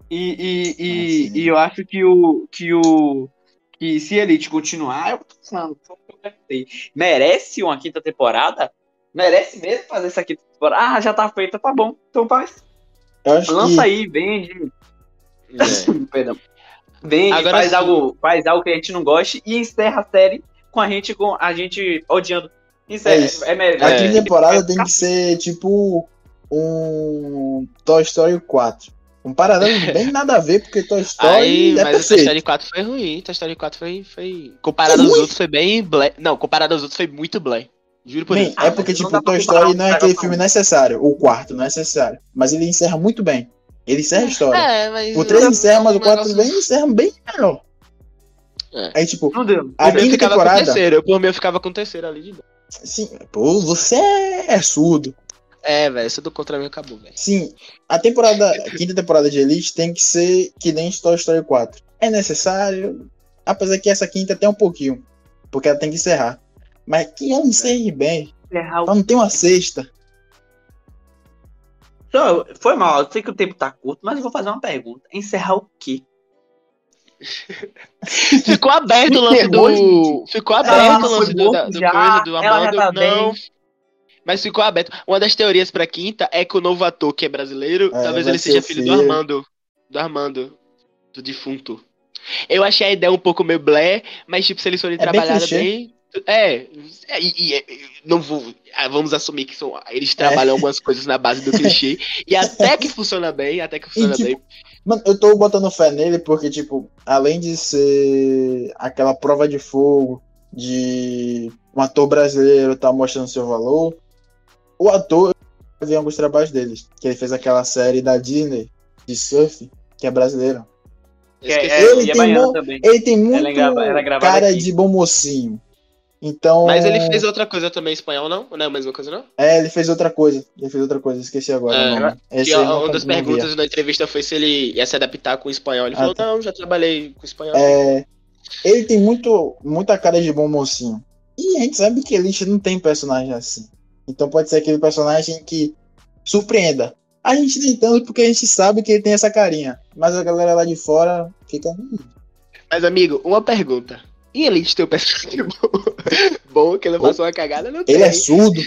[SPEAKER 3] E, e, e, e eu acho que o. Que o que se Elite continuar, eu tô falando, eu merece uma quinta temporada? Merece mesmo fazer essa quinta temporada? Ah, já tá feita, tá bom. Então faz. Lança
[SPEAKER 2] que
[SPEAKER 3] aí, vende.
[SPEAKER 1] É.
[SPEAKER 3] Perdão. Vende,
[SPEAKER 1] Agora
[SPEAKER 3] faz
[SPEAKER 1] sim.
[SPEAKER 3] algo, faz algo que a gente não goste e encerra a série com a gente, com a gente odiando. Encerra.
[SPEAKER 2] É isso.
[SPEAKER 3] É, melhor.
[SPEAKER 2] a
[SPEAKER 1] É.
[SPEAKER 2] quinta temporada tem que ser tipo um Toy Story 4. Um paralelo bem nada a ver, porque Toy Story
[SPEAKER 1] Aí,
[SPEAKER 2] é
[SPEAKER 1] mas o Toy
[SPEAKER 2] perfeito.
[SPEAKER 1] Story 4 foi ruim. Toy Story 4 foi. foi... Comparado
[SPEAKER 2] É
[SPEAKER 1] aos outros, foi bem blé. Não, comparado aos outros, foi muito blé. Juro por
[SPEAKER 2] Bem,
[SPEAKER 1] Deus.
[SPEAKER 2] É porque, tipo, Toy Story não é aquele filme necessário. O quarto não é necessário. Mas ele encerra muito bem. Ele encerra a história.
[SPEAKER 1] É, mas.
[SPEAKER 2] O 3 encerra, mas o 4
[SPEAKER 1] negócio-
[SPEAKER 2] vem encerra bem melhor.
[SPEAKER 1] É.
[SPEAKER 2] Aí, tipo,
[SPEAKER 3] Não deu.
[SPEAKER 2] a
[SPEAKER 1] eu
[SPEAKER 2] quinta temporada.
[SPEAKER 1] terceiro. Por mim, eu ficava com o terceiro ali de novo.
[SPEAKER 2] Sim, pô, você é surdo.
[SPEAKER 1] É, velho, eu dou contra mim, acabou, velho.
[SPEAKER 2] Sim, a temporada, a quinta temporada de Elite tem que ser que nem Toy Story 4. É necessário, apesar que essa quinta tem um pouquinho, porque ela tem que encerrar. Mas que ela encerre bem,
[SPEAKER 3] Encerrar o-
[SPEAKER 2] pra não ter uma sexta.
[SPEAKER 3] Só, Foi mal, eu sei que o tempo tá curto, mas eu vou fazer uma pergunta. Encerrar o quê?
[SPEAKER 1] Ficou aberto o lance do. Ficou aberto o lance do, da- do
[SPEAKER 3] já,
[SPEAKER 1] coisa, do
[SPEAKER 3] ela já
[SPEAKER 1] Amando.
[SPEAKER 3] tá
[SPEAKER 1] não.
[SPEAKER 3] bem.
[SPEAKER 1] Mas ficou aberto. Uma das teorias pra quinta é que o novo ator, que é brasileiro,
[SPEAKER 2] É,
[SPEAKER 1] talvez ele seja filho,
[SPEAKER 2] filho.
[SPEAKER 1] do Armando. Do Armando. Do defunto. Eu achei a ideia um pouco meio blé, mas tipo, se eles forem
[SPEAKER 2] É bem
[SPEAKER 1] trabalhar
[SPEAKER 2] clichê.
[SPEAKER 1] bem. É, é, e, e- e- não vou. ah, Vamos assumir que são, eles trabalham algumas coisas na base do clichê. e até que funciona bem, até que funciona
[SPEAKER 2] tipo,
[SPEAKER 1] bem.
[SPEAKER 2] Mano, eu tô botando fé nele porque, tipo, além de ser aquela prova de fogo de um ator brasileiro tá mostrando seu valor, o ator, eu vi alguns trabalhos deles, que ele fez aquela série da Disney de surf, que é brasileira.
[SPEAKER 3] É, é,
[SPEAKER 2] Ele
[SPEAKER 3] e é
[SPEAKER 2] tem. Ele tem muito
[SPEAKER 3] é é
[SPEAKER 2] cara
[SPEAKER 3] aqui.
[SPEAKER 2] de bom mocinho. Então.
[SPEAKER 1] Mas ele fez outra coisa também em espanhol, não? Não é a mesma coisa, não?
[SPEAKER 2] É, ele fez outra coisa. Ele fez outra coisa, esqueci agora.
[SPEAKER 1] É,
[SPEAKER 2] o
[SPEAKER 1] Que ó, uma das perguntas na entrevista foi se ele ia se adaptar com o espanhol. Ele
[SPEAKER 2] Ah,
[SPEAKER 1] falou,
[SPEAKER 2] tá.
[SPEAKER 1] não, já trabalhei com espanhol.
[SPEAKER 2] É, ele tem muito, muita cara de bom mocinho. E a gente sabe que Elite não tem personagem assim. Então pode ser aquele personagem que surpreenda. A gente nem tanto porque a gente sabe que ele tem essa carinha. Mas a galera lá de fora fica. "Hum,
[SPEAKER 1] Mas, amigo, uma pergunta. E Elite tem um personagem bom? bom que ele passou uma cagada? Não tem.
[SPEAKER 2] Ele é surdo?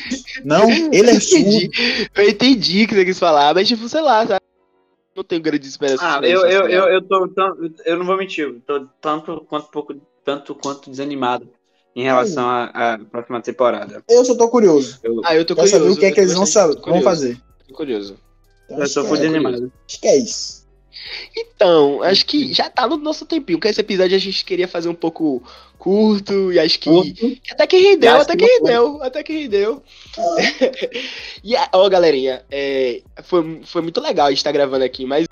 [SPEAKER 2] Não, ele é
[SPEAKER 1] Eu
[SPEAKER 2] surdo.
[SPEAKER 1] entendi. Eu entendi o que você quis falar, mas tipo, sei lá, sabe? Não tenho grande esperança.
[SPEAKER 3] Ah, eu, eu, eu,
[SPEAKER 1] não.
[SPEAKER 3] eu tô. tão- Eu não vou mentir, eu tô tanto quanto pouco, tanto quanto desanimado em relação à à próxima temporada.
[SPEAKER 2] Eu só tô curioso.
[SPEAKER 3] Eu,
[SPEAKER 1] Ah, eu tô curioso.
[SPEAKER 2] saber o que é
[SPEAKER 1] eu
[SPEAKER 2] que eles vão, fazer.
[SPEAKER 1] Tô curioso.
[SPEAKER 2] Então,
[SPEAKER 3] eu
[SPEAKER 2] acho,
[SPEAKER 3] tô
[SPEAKER 2] que
[SPEAKER 3] muito
[SPEAKER 2] é,
[SPEAKER 3] animado.
[SPEAKER 2] acho que é isso.
[SPEAKER 1] Então, acho que já tá no nosso tempinho, porque esse episódio a gente queria fazer um pouco curto, e acho que
[SPEAKER 3] Curto.
[SPEAKER 1] Até que rendeu, até
[SPEAKER 3] que foi.
[SPEAKER 1] rendeu, até que rendeu. e, ó, galerinha, é, foi, foi muito legal a gente tá gravando aqui mais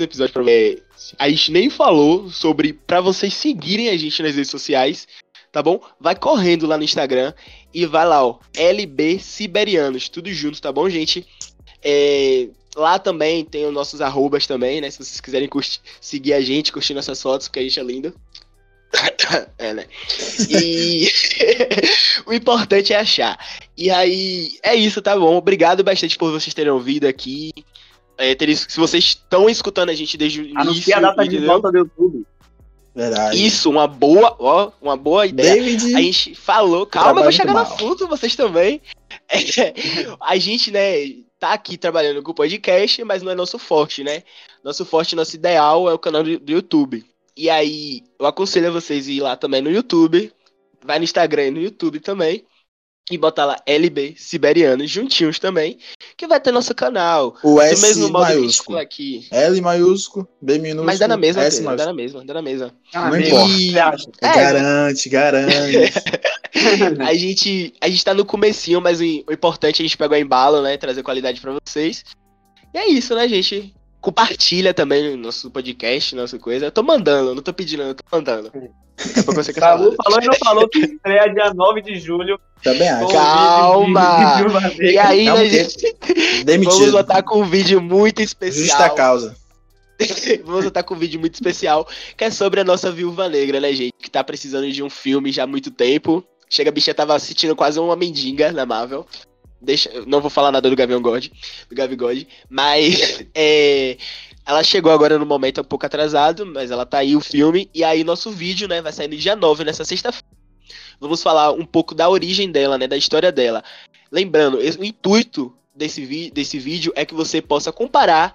[SPEAKER 1] um episódio pra é, A gente nem falou sobre pra vocês seguirem a gente nas redes sociais, tá bom? Vai correndo lá no Instagram e vai lá, ó, LB Siberianos, tudo junto, tá bom, gente? É, lá também tem os nossos arrobas também, né? Se vocês quiserem curtir- seguir a gente, curtir nossas fotos, porque a gente é lindo. é, né? E o importante é achar. E aí, é isso, tá bom? Obrigado bastante por vocês terem ouvido aqui. É, ter- se vocês estão escutando a gente desde o início,
[SPEAKER 3] Anuncia a data de
[SPEAKER 1] entendeu?
[SPEAKER 3] volta do YouTube.
[SPEAKER 2] Verdade.
[SPEAKER 1] Isso, uma boa, ó, uma boa ideia.
[SPEAKER 2] David.
[SPEAKER 1] A gente falou, calma, eu vou chegar no assunto, vocês também. É, a gente, né, tá aqui trabalhando com o podcast, mas não é nosso forte, né? Nosso forte, nosso ideal é o canal do, YouTube. E aí, eu aconselho a vocês ir lá também no YouTube, vai no Instagram e no YouTube também, e botar lá LB Siberianos juntinhos também, que vai ter nosso canal.
[SPEAKER 2] O
[SPEAKER 1] Do
[SPEAKER 2] S
[SPEAKER 1] mesmo modo
[SPEAKER 2] maiúsculo.
[SPEAKER 1] aqui.
[SPEAKER 2] L maiúsculo, B minúsculo.
[SPEAKER 1] Mas dá na mesma,
[SPEAKER 2] S
[SPEAKER 1] dá na mesma, dá na mesma.
[SPEAKER 3] Ah,
[SPEAKER 2] Não importa.
[SPEAKER 3] acha?
[SPEAKER 1] É,
[SPEAKER 2] Garante, garante.
[SPEAKER 1] A gente, a gente tá no comecinho, mas o, o importante é a gente pegar o embalo, né? Trazer qualidade pra vocês. E é isso, né, gente? Compartilha também o nosso podcast, nossa coisa. Eu tô mandando, não tô pedindo, eu tô mandando. Daqui a pouco você quer
[SPEAKER 3] Falou, falou e não falou que estreia dia 9 de julho.
[SPEAKER 2] Também acho.
[SPEAKER 1] Calma.
[SPEAKER 3] de- de Viúva Negra.
[SPEAKER 1] E aí,
[SPEAKER 2] Calma,
[SPEAKER 1] né, gente? Vamos
[SPEAKER 2] Demitido.
[SPEAKER 1] botar com um vídeo muito
[SPEAKER 2] Justa
[SPEAKER 1] especial.
[SPEAKER 2] causa.
[SPEAKER 1] Vamos botar com um vídeo muito especial, que é sobre a nossa viúva negra, né, gente? Que tá precisando de um filme já há muito tempo. Chega, a bicha tava assistindo quase uma mendiga na Marvel. Deixa, não vou falar nada do Gavião God, do Gavi God, mas é, ela chegou agora no momento um pouco atrasado, mas ela tá aí o filme, e aí nosso vídeo, né, vai sair no dia 9, nessa sexta-feira. Vamos falar um pouco da origem dela, né, da história dela. Lembrando, o intuito desse, desse vídeo é que você possa comparar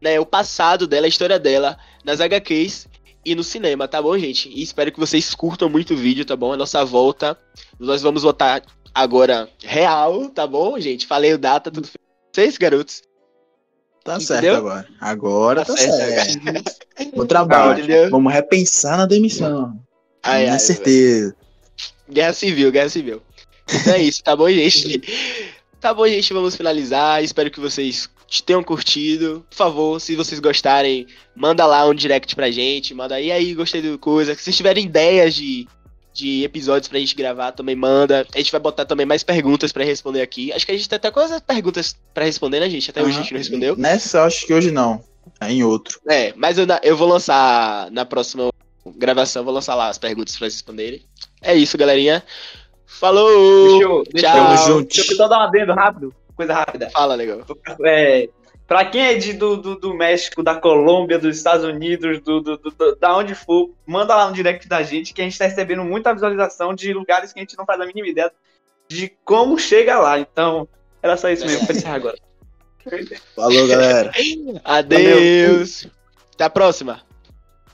[SPEAKER 1] né, o passado dela, a história dela nas HQs e no cinema, tá bom, gente? E espero que vocês curtam muito o vídeo, tá bom? A nossa volta. Nós vamos votar agora real, tá bom, gente? Falei o data, tudo feito. Vocês, garotos?
[SPEAKER 2] Tá
[SPEAKER 3] Entendeu?
[SPEAKER 2] certo agora. Agora tá,
[SPEAKER 1] Tá certo,
[SPEAKER 2] certo. Bom trabalho.
[SPEAKER 1] Entendeu?
[SPEAKER 2] Vamos repensar na demissão.
[SPEAKER 1] Ai, ai,
[SPEAKER 2] certeza.
[SPEAKER 1] Guerra civil, guerra civil. Então é isso, tá bom, gente? Tá bom, gente, vamos finalizar. Espero que vocês tenham curtido. Por favor, se vocês gostarem, manda lá um direct pra gente. Manda aí, aí, gostei do coisa. Se vocês tiverem ideias de, de episódios pra gente gravar, também manda. A gente vai botar também mais perguntas pra responder aqui. Acho que a gente tem até quantas perguntas pra responder, né, gente? Até hoje a gente não respondeu.
[SPEAKER 2] Nessa, acho que hoje não. É em outro.
[SPEAKER 1] É, mas eu, eu vou lançar na próxima gravação, vou lançar lá as perguntas pra vocês responderem. É isso, galerinha. Falou!
[SPEAKER 3] Deixa eu, deixa
[SPEAKER 1] Tchau.
[SPEAKER 3] eu,
[SPEAKER 2] Tamo junto.
[SPEAKER 3] deixa eu só dar um adendo rápido, coisa rápida.
[SPEAKER 1] Fala, legal.
[SPEAKER 3] É, pra quem é de, do, do, do México, da Colômbia, dos Estados Unidos, do, do, do- do- da onde for, manda lá no direct da gente que a gente tá recebendo muita visualização de lugares que a gente não faz a mínima ideia de como chega lá. Então, era só isso mesmo pra encerrar agora.
[SPEAKER 2] Falou, galera.
[SPEAKER 1] Adeus. Até a próxima.